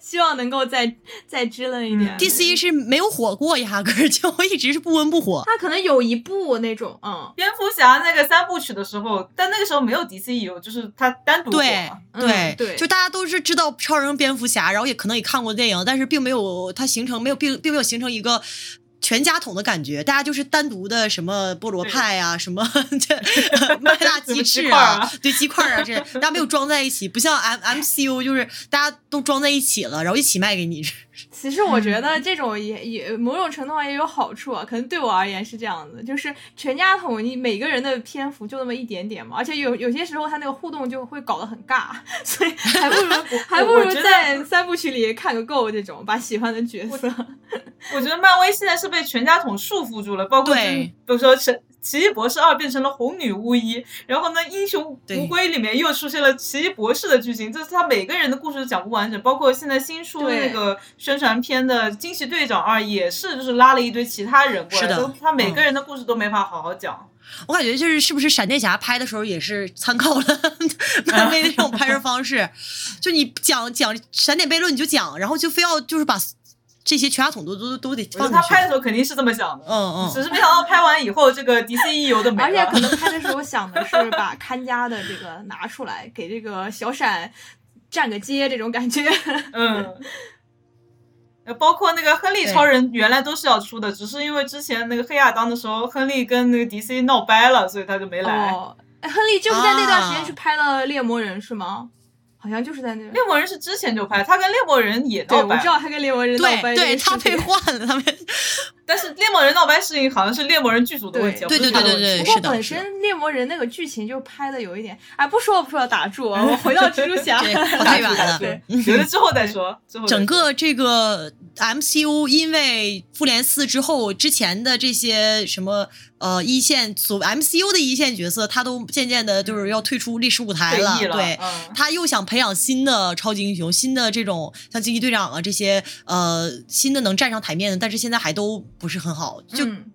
希望能够再再支棱一点。DC 是没有火过，压根儿就一直是不温不火。他可能有一部那种，嗯，蝙蝠侠那个三部曲的时候，但那个时候没有 DC 有，就是他单独对对对，就大家都是知道超人、蝙蝠侠，然后也可能也看过电影，但是并没有他形成没有并并没有形成一个。全家桶的感觉，大家就是单独的什么菠萝派啊，什么 这 麦辣鸡翅啊，对鸡块啊，这大家没有装在一起，不像 M M C U 就是大家都装在一起了，然后一起卖给你。其实我觉得这种也也某种程度上也有好处啊，可能对我而言是这样子，就是全家桶，你每个人的篇幅就那么一点点嘛，而且有有些时候他那个互动就会搞得很尬，所以还不如 还不如在三部曲里看个够这种，把喜欢的角色。我觉得漫威现在是被全家桶束缚住了，包括对比如说神奇异博士二变成了红女巫一，然后呢，英雄对无归里面又出现了奇异博士的剧情，就是他每个人的故事都讲不完整，包括现在新出的那个宣传片的惊奇队长二也是，就是拉了一堆其他人过来，是的都他每嗯个人的故事都没法好好讲。我感觉就是是不是闪电侠拍的时候也是参考了 漫威的这种拍摄方式，就你讲讲闪点悖论你就讲，然后就非要就是把这些全家桶都都都得放进去。拍的时候肯定是这么想的，嗯嗯，只是没想到拍完以后这个 DC 一游的没了。而且可能拍的时候想的是把看家的这个拿出来，给这个小闪占个街这种感觉。嗯，呃，包括那个亨利超人原来都是要出的，只是因为之前那个黑亚当的时候，亨利跟那个 DC 闹掰了，所以他就没来。哦，哎亨利就是在那段时间啊去拍了猎魔人是吗？好像就是在那个。猎魔人是之前就拍，他跟猎魔人也对，闹掰我知，道他跟猎魔人闹掰对对，他个事情被换了，他们 但是猎魔人闹掰事情好像是猎魔人剧组的问题，对对对对对是的过本身猎魔人那个剧情就拍的有一点，哎，不说了不说了，打住，我回到蜘蛛侠。太远了。对，留着之后再说。之后再说整个这个 MCU 因为复联四之后，之前的这些什么呃一线所 MCU 的一线角色，他都渐渐的就是要退出历史舞台了。对，嗯。他又想培养新的超级英雄，新的这种像惊奇队长啊这些呃新的能站上台面的，但是现在还都不是很好，就嗯。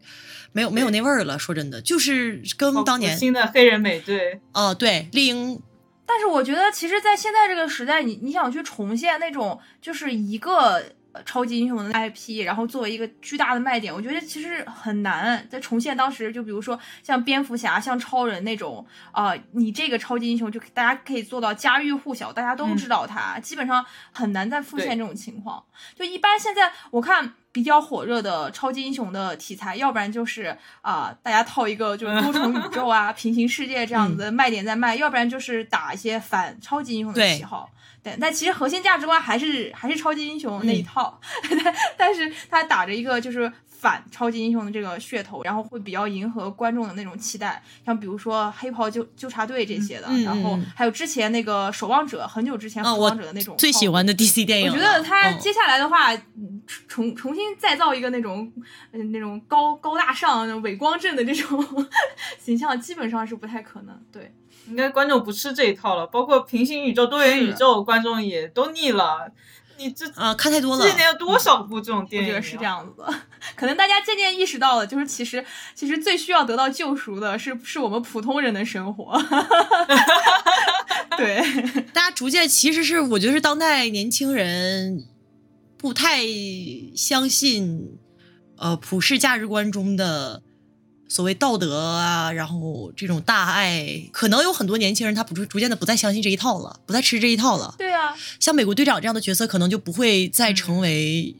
没有没有那味儿了。说真的，就是跟当年新的黑人美队，啊、对丽英。但是我觉得，其实，在现在这个时代，你你想去重现那种就是一个呃超级英雄的 IP，然后作为一个巨大的卖点，我觉得其实很难再重现当时就比如说像蝙蝠侠、像超人那种啊、呃你这个超级英雄就大家可以做到家喻户晓，大家都嗯知道他，基本上很难再复现这种情况。就一般现在我看比较火热的超级英雄的题材，要不然就是啊、大家套一个就是多重宇宙啊、平行世界这样子的卖点在卖，要不然就是打一些反超级英雄的旗号。对，但其实核心价值观还是还是超级英雄那一套，但但是他打着一个就是反超级英雄的这个噱头，然后会比较迎合观众的那种期待，像比如说黑袍纠纠察队这些的，然后嗯还有之前那个守望者，很久之前啊，守望者的那种最喜欢的 DC 电影。我觉得他嗯。接下来的话，嗯重重新再造一个那种，嗯，那种高高大上、那种伟光正的这种 形象，基本上是不太可能。对，应该观众不吃这一套了。包括平行宇宙、多元宇宙，观众也都腻了。你这啊，看太多了这。些年有多少部这种电影、啊？觉得是这。样子的。可能大家渐渐意识到了，就是其实其实最需要得到救赎的是是我们普通人的生活。对，大家逐渐其实是我觉得是当代年轻人不太相信呃普世价值观中的所谓道德啊，然后这种大爱，可能有很多年轻人他不逐逐渐的不再相信这一套了，不再吃这一套了。对啊，像美国队长这样的角色，可能就不会再成为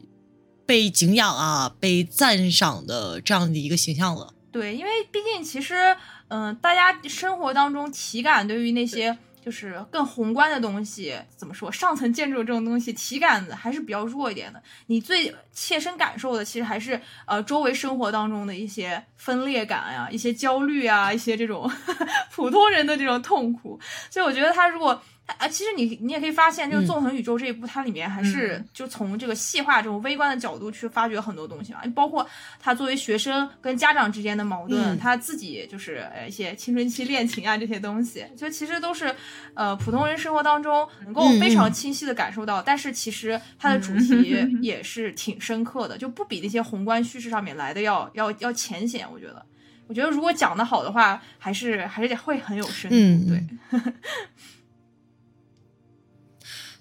被敬仰啊、被赞赏的这样的一个形象了。对，因为毕竟其实，嗯、大家生活当中体感对于那些就是更宏观的东西，怎么说，上层建筑这种东西，体感的还是比较弱一点的。你最切身感受的，其实还是呃周围生活当中的一些分裂感呀、一些焦虑啊、一些这种 普通人的这种痛苦。所以我觉得他如果啊，其实你你也可以发现，就是嗯《纵横宇宙》这一部，它里面还是嗯。就从这个细化这种微观的角度去发掘很多东西嘛，包括他作为学生跟家长之间的矛盾，嗯他自己就是呃一些青春期恋情啊这些东西，就其实都是呃普通人生活当中能够嗯非常。嗯清晰的感受到，但是其实它的主题。也是挺深刻的，就不比那些宏观叙事上面来的要要要浅显，我觉得。我觉得如果讲的好的话，还是还是会很有深度。嗯对，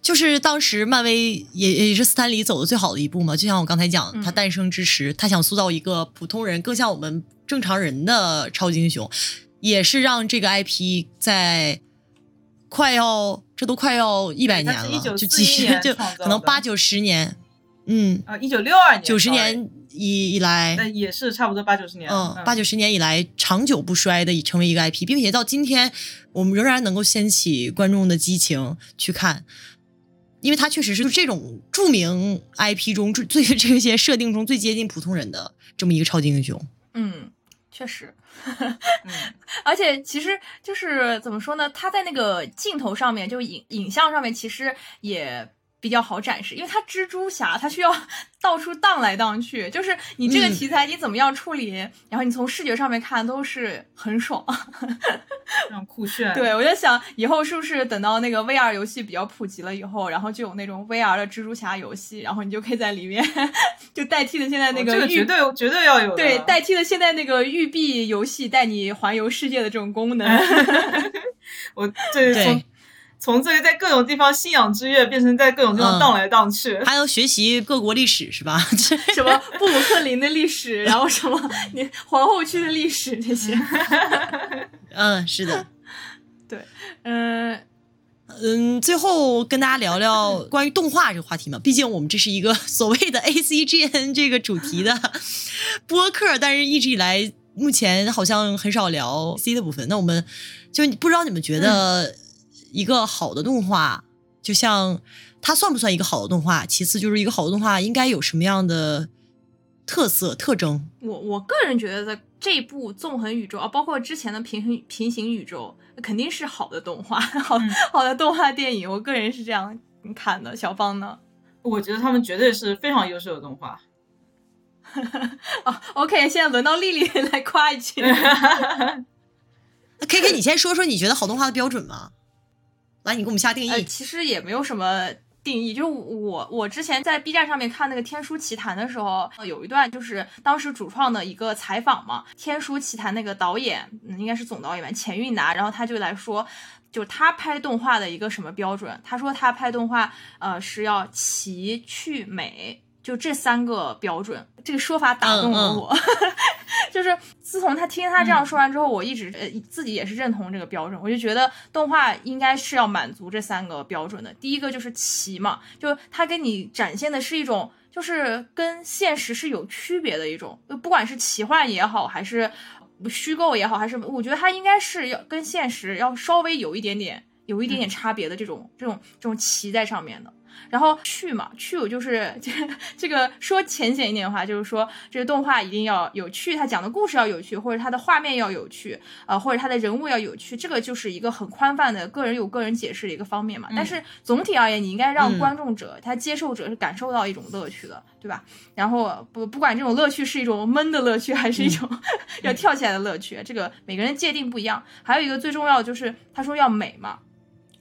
就是当时漫威也也是斯坦李走的最好的一步嘛，就像我刚才讲，嗯他诞生之时，他想塑造一个普通人更像我们正常人的超级英雄，也是让这个 IP 在快要这都快要一百年了，就1941几十就年就可能八九十年，嗯，啊，一九六二年，九十年以以来，那也是差不多八九十年。嗯，八九十年以来长久不衰的，已成为一个 IP，并且到今天，我们仍然能够掀起观众的激情去看，因为他确实是这种著名 IP 中最最这些设定中最接近普通人的这么一个超级英雄。嗯，确实。嗯 而且其实就是怎么说呢？他在那个镜头上面，就影影像上面，其实也比较好展示，因为它蜘蛛侠它需要 到处荡来荡去，就是你这个题材你怎么样处理，然后你从视觉上面看都是很爽，非常酷炫。对，我就想以后是不是等到那个 VR 游戏比较普及了以后，然后就有那种 VR 的蜘蛛侠游戏，然后你就可以在里面 就代替了现在那个绝对绝对要有对代替了现在那个育碧游戏带你环游世界的这种功能。我对从。从这个在各种地方信仰之月，变成在各种地方荡来荡去，还要学习各国历史是吧？什么布鲁克林的历史，然后什么你皇后区的历史这些。嗯，是的，对，嗯嗯，最后跟大家聊聊 关于动画这个话题嘛。毕竟我们这是一个所谓的 A C G N 这个主题的播客，但是一直以来目前好像很少聊 C 的部分。那我们就不知道你们觉得。一个好的动画，就像它算不算一个好的动画？其次就是一个好的动画应该有什么样的特色特征？我我个人觉得，这部纵横宇宙啊，包括之前的平行平行宇宙，肯定是好的动画，好好的动画电影。我个人是这样看的。小芳呢？我觉得他们绝对是非常优秀的动画。哦，OK，现在轮到丽丽来夸一句。那 K K，你先说说你觉得好动画的标准吗？来，你给我们下定义。其实也没有什么定义，就是我我之前在 B 站上面看那个《天书奇谭》的时候，有一段就是当时主创的一个采访嘛，《天书奇谭》那个导演应该是总导演吧，钱运达，然后他就来说，就是他拍动画的一个什么标准？他说他拍动画，呃，是要奇趣美。就这三个标准，这个说法打动了我。就是自从他听他这样说完之后，我一直呃自己也是认同这个标准。我就觉得动画应该是要满足这三个标准的。第一个就是奇嘛，就他给你展现的是一种，就是跟现实是有区别的一种，不管是奇幻也好，还是虚构也好，还是我觉得它应该是要跟现实要稍微有一点点、有一点点差别的这种、这种、这种奇在上面的。然后趣嘛，趣我就是 这这个说浅显一点的话，就是说这个动画一定要有趣，它讲的故事要有趣，或者它的画面要有趣，呃，或者它的人物要有趣，这个就是一个很宽泛的个人有个人解释的一个方面嘛。但是总体而言，你应该让观众者、他接受者是感受到一种乐趣的，对吧？然后不不管这种乐趣是一种闷的乐趣，还是一种 要跳起来的乐趣，这个每个人界定不一样。还有一个最重要的就是他说要美嘛，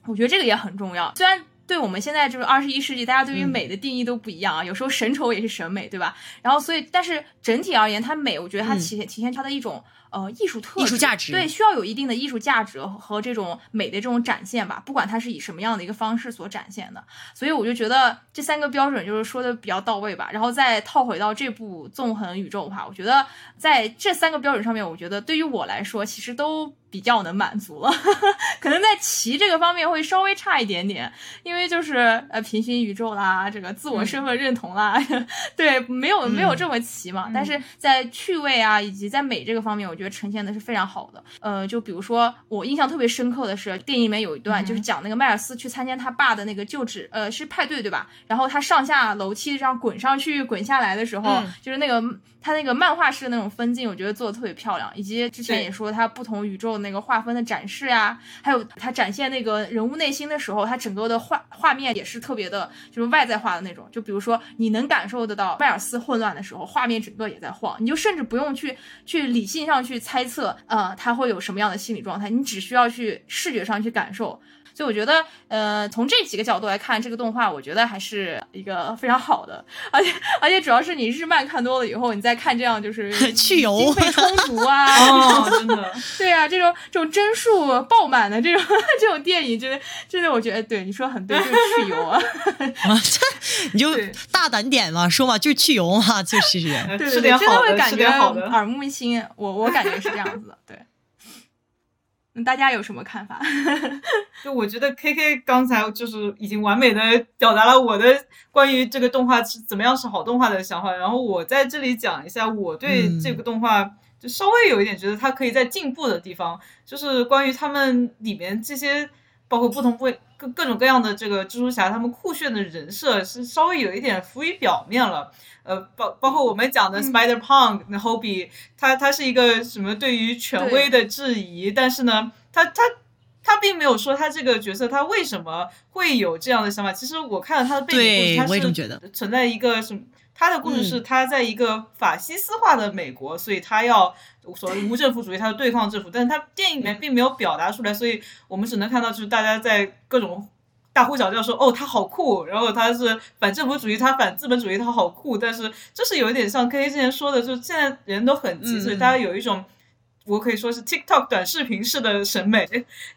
我觉得这个也很重要，虽然。对我们现在就是二十一世纪，大家对于美的定义都不一样啊。有时候审丑也是审美，对吧？然后所以，但是整体而言，它美，我觉得它体现体现它的一种。呃，艺术特艺术价值对，需要有一定的艺术价值和这种美的这种展现吧，不管它是以什么样的一个方式所展现的，所以我就觉得这三个标准就是说的比较到位吧。然后再套回到这部纵横宇宙的话，我觉得在这三个标准上面，我觉得对于我来说其实都比较能满足了，可能在骑这个方面会稍微差一点点，因为就是呃平行宇宙啦，这个自我身份认同啦，对，没有没有这么齐嘛。但是在趣味啊以及在美这个方面，我觉得。呈现的是非常好的，呃，就比如说我印象特别深刻的是电影里面有一段，就是讲那个迈尔斯去参加他爸的那个就职，呃，是派对对吧？然后他上下楼梯这样滚上去、滚下来的时候，就是那个。他那个漫画式的那种分镜，我觉得做的特别漂亮，以及之前也说他不同宇宙那个划分的展示呀，还有他展现那个人物内心的时候，他整个的画画面也是特别的，就是外在化的那种。就比如说你能感受得到迈尔斯混乱的时候，画面整个也在晃，你就甚至不用去去理性上去猜测，呃，他会有什么样的心理状态，你只需要去视觉上去感受。所以我觉得，呃，从这几个角度来看，这个动画我觉得还是一个非常好的，而且而且主要是你日漫看多了以后，你再看这样就是 去油经费充足啊，真的，对啊，这种这种帧数爆满的这种这种电影，真的真的，我觉得对你说很对，就是去油啊，你就大胆点嘛，说嘛，就是去油嘛，就是。对对对，真的会感觉耳目一新，我我感觉是这样子的，对。那大家有什么看法？就我觉得 K K 刚才就是已经完美的表达了我的关于这个动画是怎么样是好动画的想法。然后我在这里讲一下我对这个动画就稍微有一点觉得它可以在进步的地方，就是关于他们里面这些包括不同部位各各种各样的这个蜘蛛侠他们酷炫的人设是稍微有一点浮于表面了。呃，包包括我们讲的 Spider Punk，然后比他他是一个什么对于权威的质疑，但是呢，他他他并没有说他这个角色他为什么会有这样的想法。其实我看了他的背景故事，他我也觉得是存在一个什么？他的故事是嗯他在一个法西斯化的美国，所以他要所谓无政府主义，他要对抗政府，但是他电影里面并没有表达出来，所以我们只能看到就是大家在各种。大呼小叫说：“哦，他好酷！”然后他是反政府主义，他反资本主义，他好酷。但是就是有一点像 K K 之前说的，就是现在人都很急，嗯所以大家有一种我可以说是 TikTok 短视频式的审美，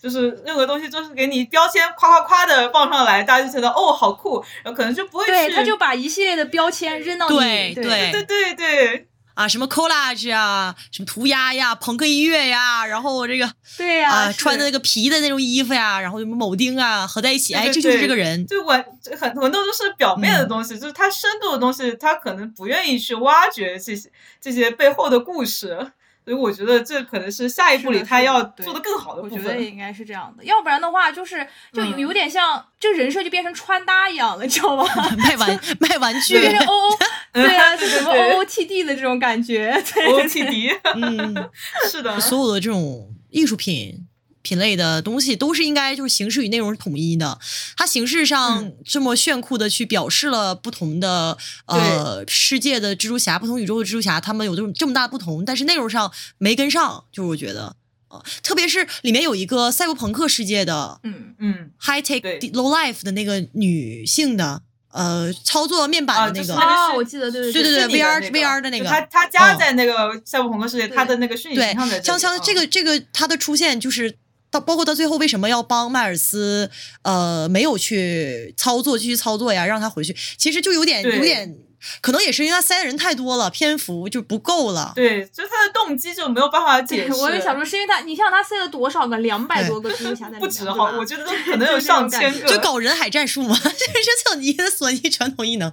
就是任何东西都是给你标签夸夸夸的放上来，大家就觉得哦好酷，然后可能就不会对，去他就把一系列的标签扔到你，对对。对。对对对啊，什么 collage 啊，什么涂鸦呀，朋克音乐呀，然后这个对呀、穿的那个皮的那种衣服呀，然后什么铆钉啊合在一起，哎，对对这就是这个人。就我很很多都是表面的嗯东西，就是他深度的东西，他可能不愿意去挖掘这些这些背后的故事。所以我觉得这可能是下一步里他要做的更好的我部分。觉得也应该是这样的，要不然的话就是就有点像，这人设就变成穿搭一样了，你知道吗？卖玩卖玩具就，变成 O O，对啊，就什么对。O O T D 的这种感觉，对。O T D 嗯，是的，所有的这种艺术品品类的东西，都是应该就是形式与内容是统一的。它形式上嗯这么炫酷的去表示了不同的呃世界的蜘蛛侠，不同宇宙的蜘蛛侠，他们有这种这么大的不同，但是内容上没跟上，就是我觉得。啊特别是里面有一个赛博朋克世界的嗯，嗯 high tech low life 的那个女性的呃操作面板啊的那个，就是那个哦，是我记得，对对对 VR 那个 VR 的那个就他他加嗯在那个赛博朋克世界，他的那个虚拟对形象在，像像这个这个他的出现就是。到包括到最后为什么要帮迈尔斯，呃，没有去操作，继续操作呀，让他回去，其实就有点有点，可能也是因为他塞的人太多了，篇幅就不够了。对，就是他的动机就没有办法解，释。我也想说，是因为他，你像他塞了多少个，两百多个蜘蛛侠在里面，不止对好，吧我觉得都 可能有上千个。就搞人海战术嘛，这是索尼的索尼传统异能，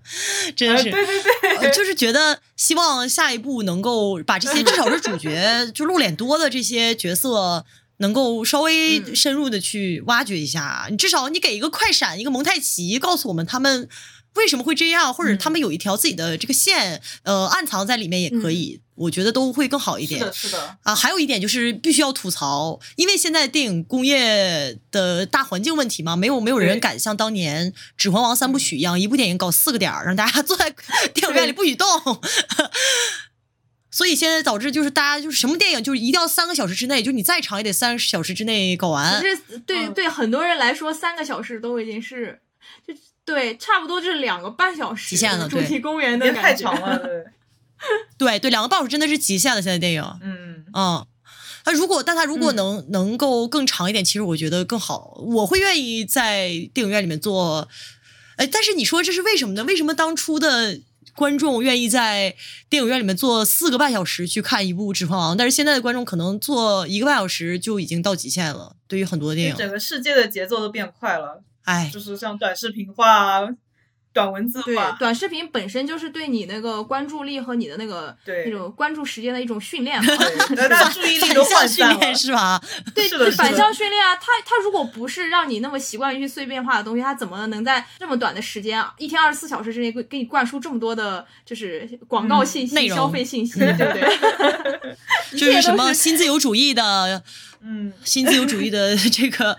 真呃是。对对对，呃就是觉得希望下一步能够把这些至少是主角就露脸多的这些角色。能够稍微嗯。深入的去挖掘一下，你至少你给一个快闪，一个蒙太奇，告诉我们他们为什么会这样，或者嗯他们有一条自己的这个线，呃，暗藏在里面也可以，我觉得都会更好一点。是的，是的，啊，还有一点就是必须要吐槽，因为现在电影工业的大环境问题嘛，没有没有人敢像当年《指环王》三部曲一样，一部电影搞四个点儿，让大家坐在电影院里不许动。所以现在导致就是大家就是什么电影就是一定要三个小时之内，就你再长也得三个小时之内搞完。其实对嗯对很多人来说，三个小时都已经是就对，差不多就是两个半小时极限了主题公园的太感觉长了 对，对对，两个半小时真的是极限了。现在电影，嗯，嗯，他如果但他如果嗯能、能够更长一点，其实我觉得更好。我会愿意在电影院里面做，哎，但是你说这是为什么呢？为什么当初的观众愿意在电影院里面坐四个半小时去看一部《指环王》，但是现在的观众可能坐一个半小时就已经到极限了。对于很多电影，整个世界的节奏都变快了，哎，就是像短视频化、短文字对化，，短视频本身就是对你那个关注力和你的那个对那种关注时间的一种训练嘛。对，大家注意力都涣反向训散了。练是吧？对是的是的反向训练啊，他他如果不是让你那么习惯于去碎片化的东西，他怎么能在这么短的时间啊，一天二十四小时之内给给你灌输这么多的，就是广告信息、嗯消费信息，嗯对不对？一就是什么新自由主义的嗯，新自由主义的 这个，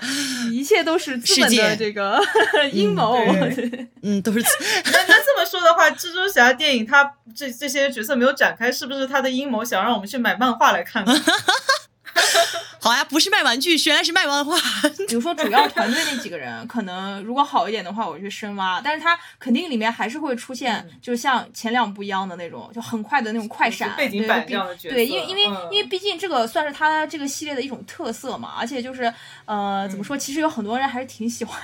一切都是资本的这个 阴谋。对嗯，都是 那那这么说的话，蜘蛛侠电影它这这些角色没有展开，是不是他的阴谋想让我们去买漫画来看呢？好呀，不是卖玩具，原来是卖漫画。比如说主要团队那几个人，可能如果好一点的话，我去深挖，但是他肯定里面还是会出现，就像前两部一样的那种，就很快的那种快闪背景对毕板这样的角色对，因为因为、嗯因为毕竟这个算是他这个系列的一种特色嘛，而且就是呃，怎么说，其实有很多人还是挺喜欢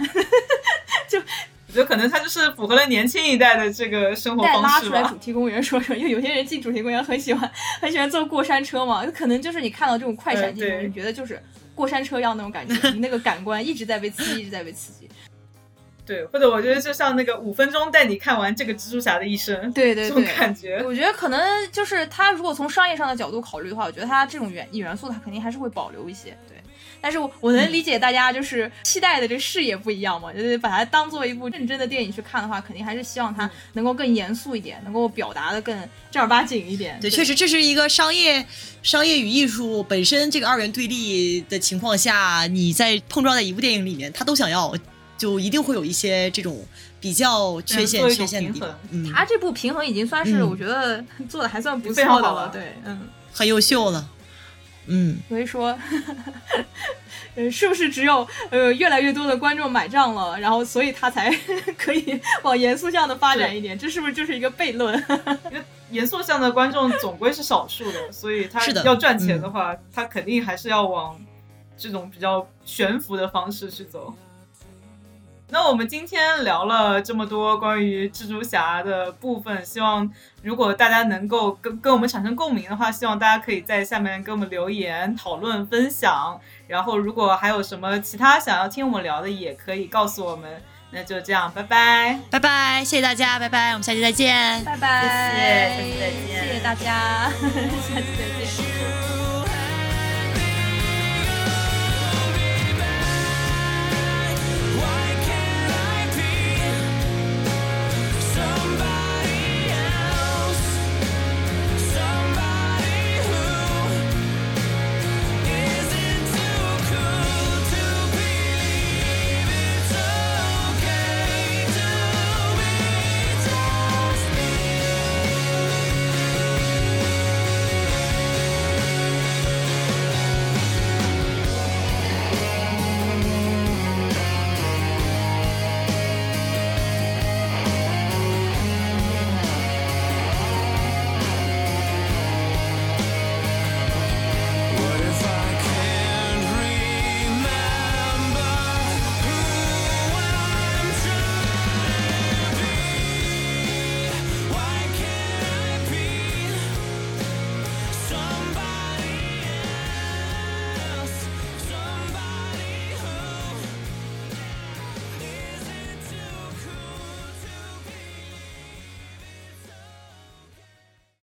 我觉得可能它就是符合了年轻一代的这个生活方式吧拉出来主。题公园说说，因为有些人进主题公园很喜欢很喜欢坐过山车嘛，可能就是你看到这种快闪镜头，你觉得就是过山车一样那种感觉，你那个感官一直在被刺激，一直在被刺激。对，或者我觉得就像那个五分钟带你看完这个蜘蛛侠的一生，这种对这种，感觉。我觉得可能就是他如果从商业上的角度考虑的话，我觉得他这种元元素他肯定还是会保留一些。对，但是我我能理解大家就是期待的这视野不一样嘛，就是把它当做一部认真的电影去看的话，肯定还是希望它能够更严肃一点，能够表达的更正儿八经一点。对，确实这是一个商业、商业与艺术本身这个二元对立的情况下，你在碰撞在一部电影里面，他都想要，就一定会有一些这种比较缺陷、缺陷的地方。嗯，他这部平衡已经算是我觉得做的还算不错的了，对，嗯，很优秀了。嗯，所以说，呃，是不是只有呃越来越多的观众买账了，然后所以他才 可以往严肃向的发展一点？这是不是就是一个悖论？因为严肃向的观众总归是少数的，所以他要赚钱的话，他肯定还是要往这种比较悬浮的方式去走。那我们今天聊了这么多关于蜘蛛侠的部分，希望如果大家能够跟跟我们产生共鸣的话，希望大家可以在下面给我们留言讨论分享。然后如果还有什么其他想要听我们聊的，也可以告诉我们。那就这样，拜拜，拜拜，谢谢大家，拜拜，我们下期再见，拜拜，谢谢，下期再见，谢谢大家，下期再见。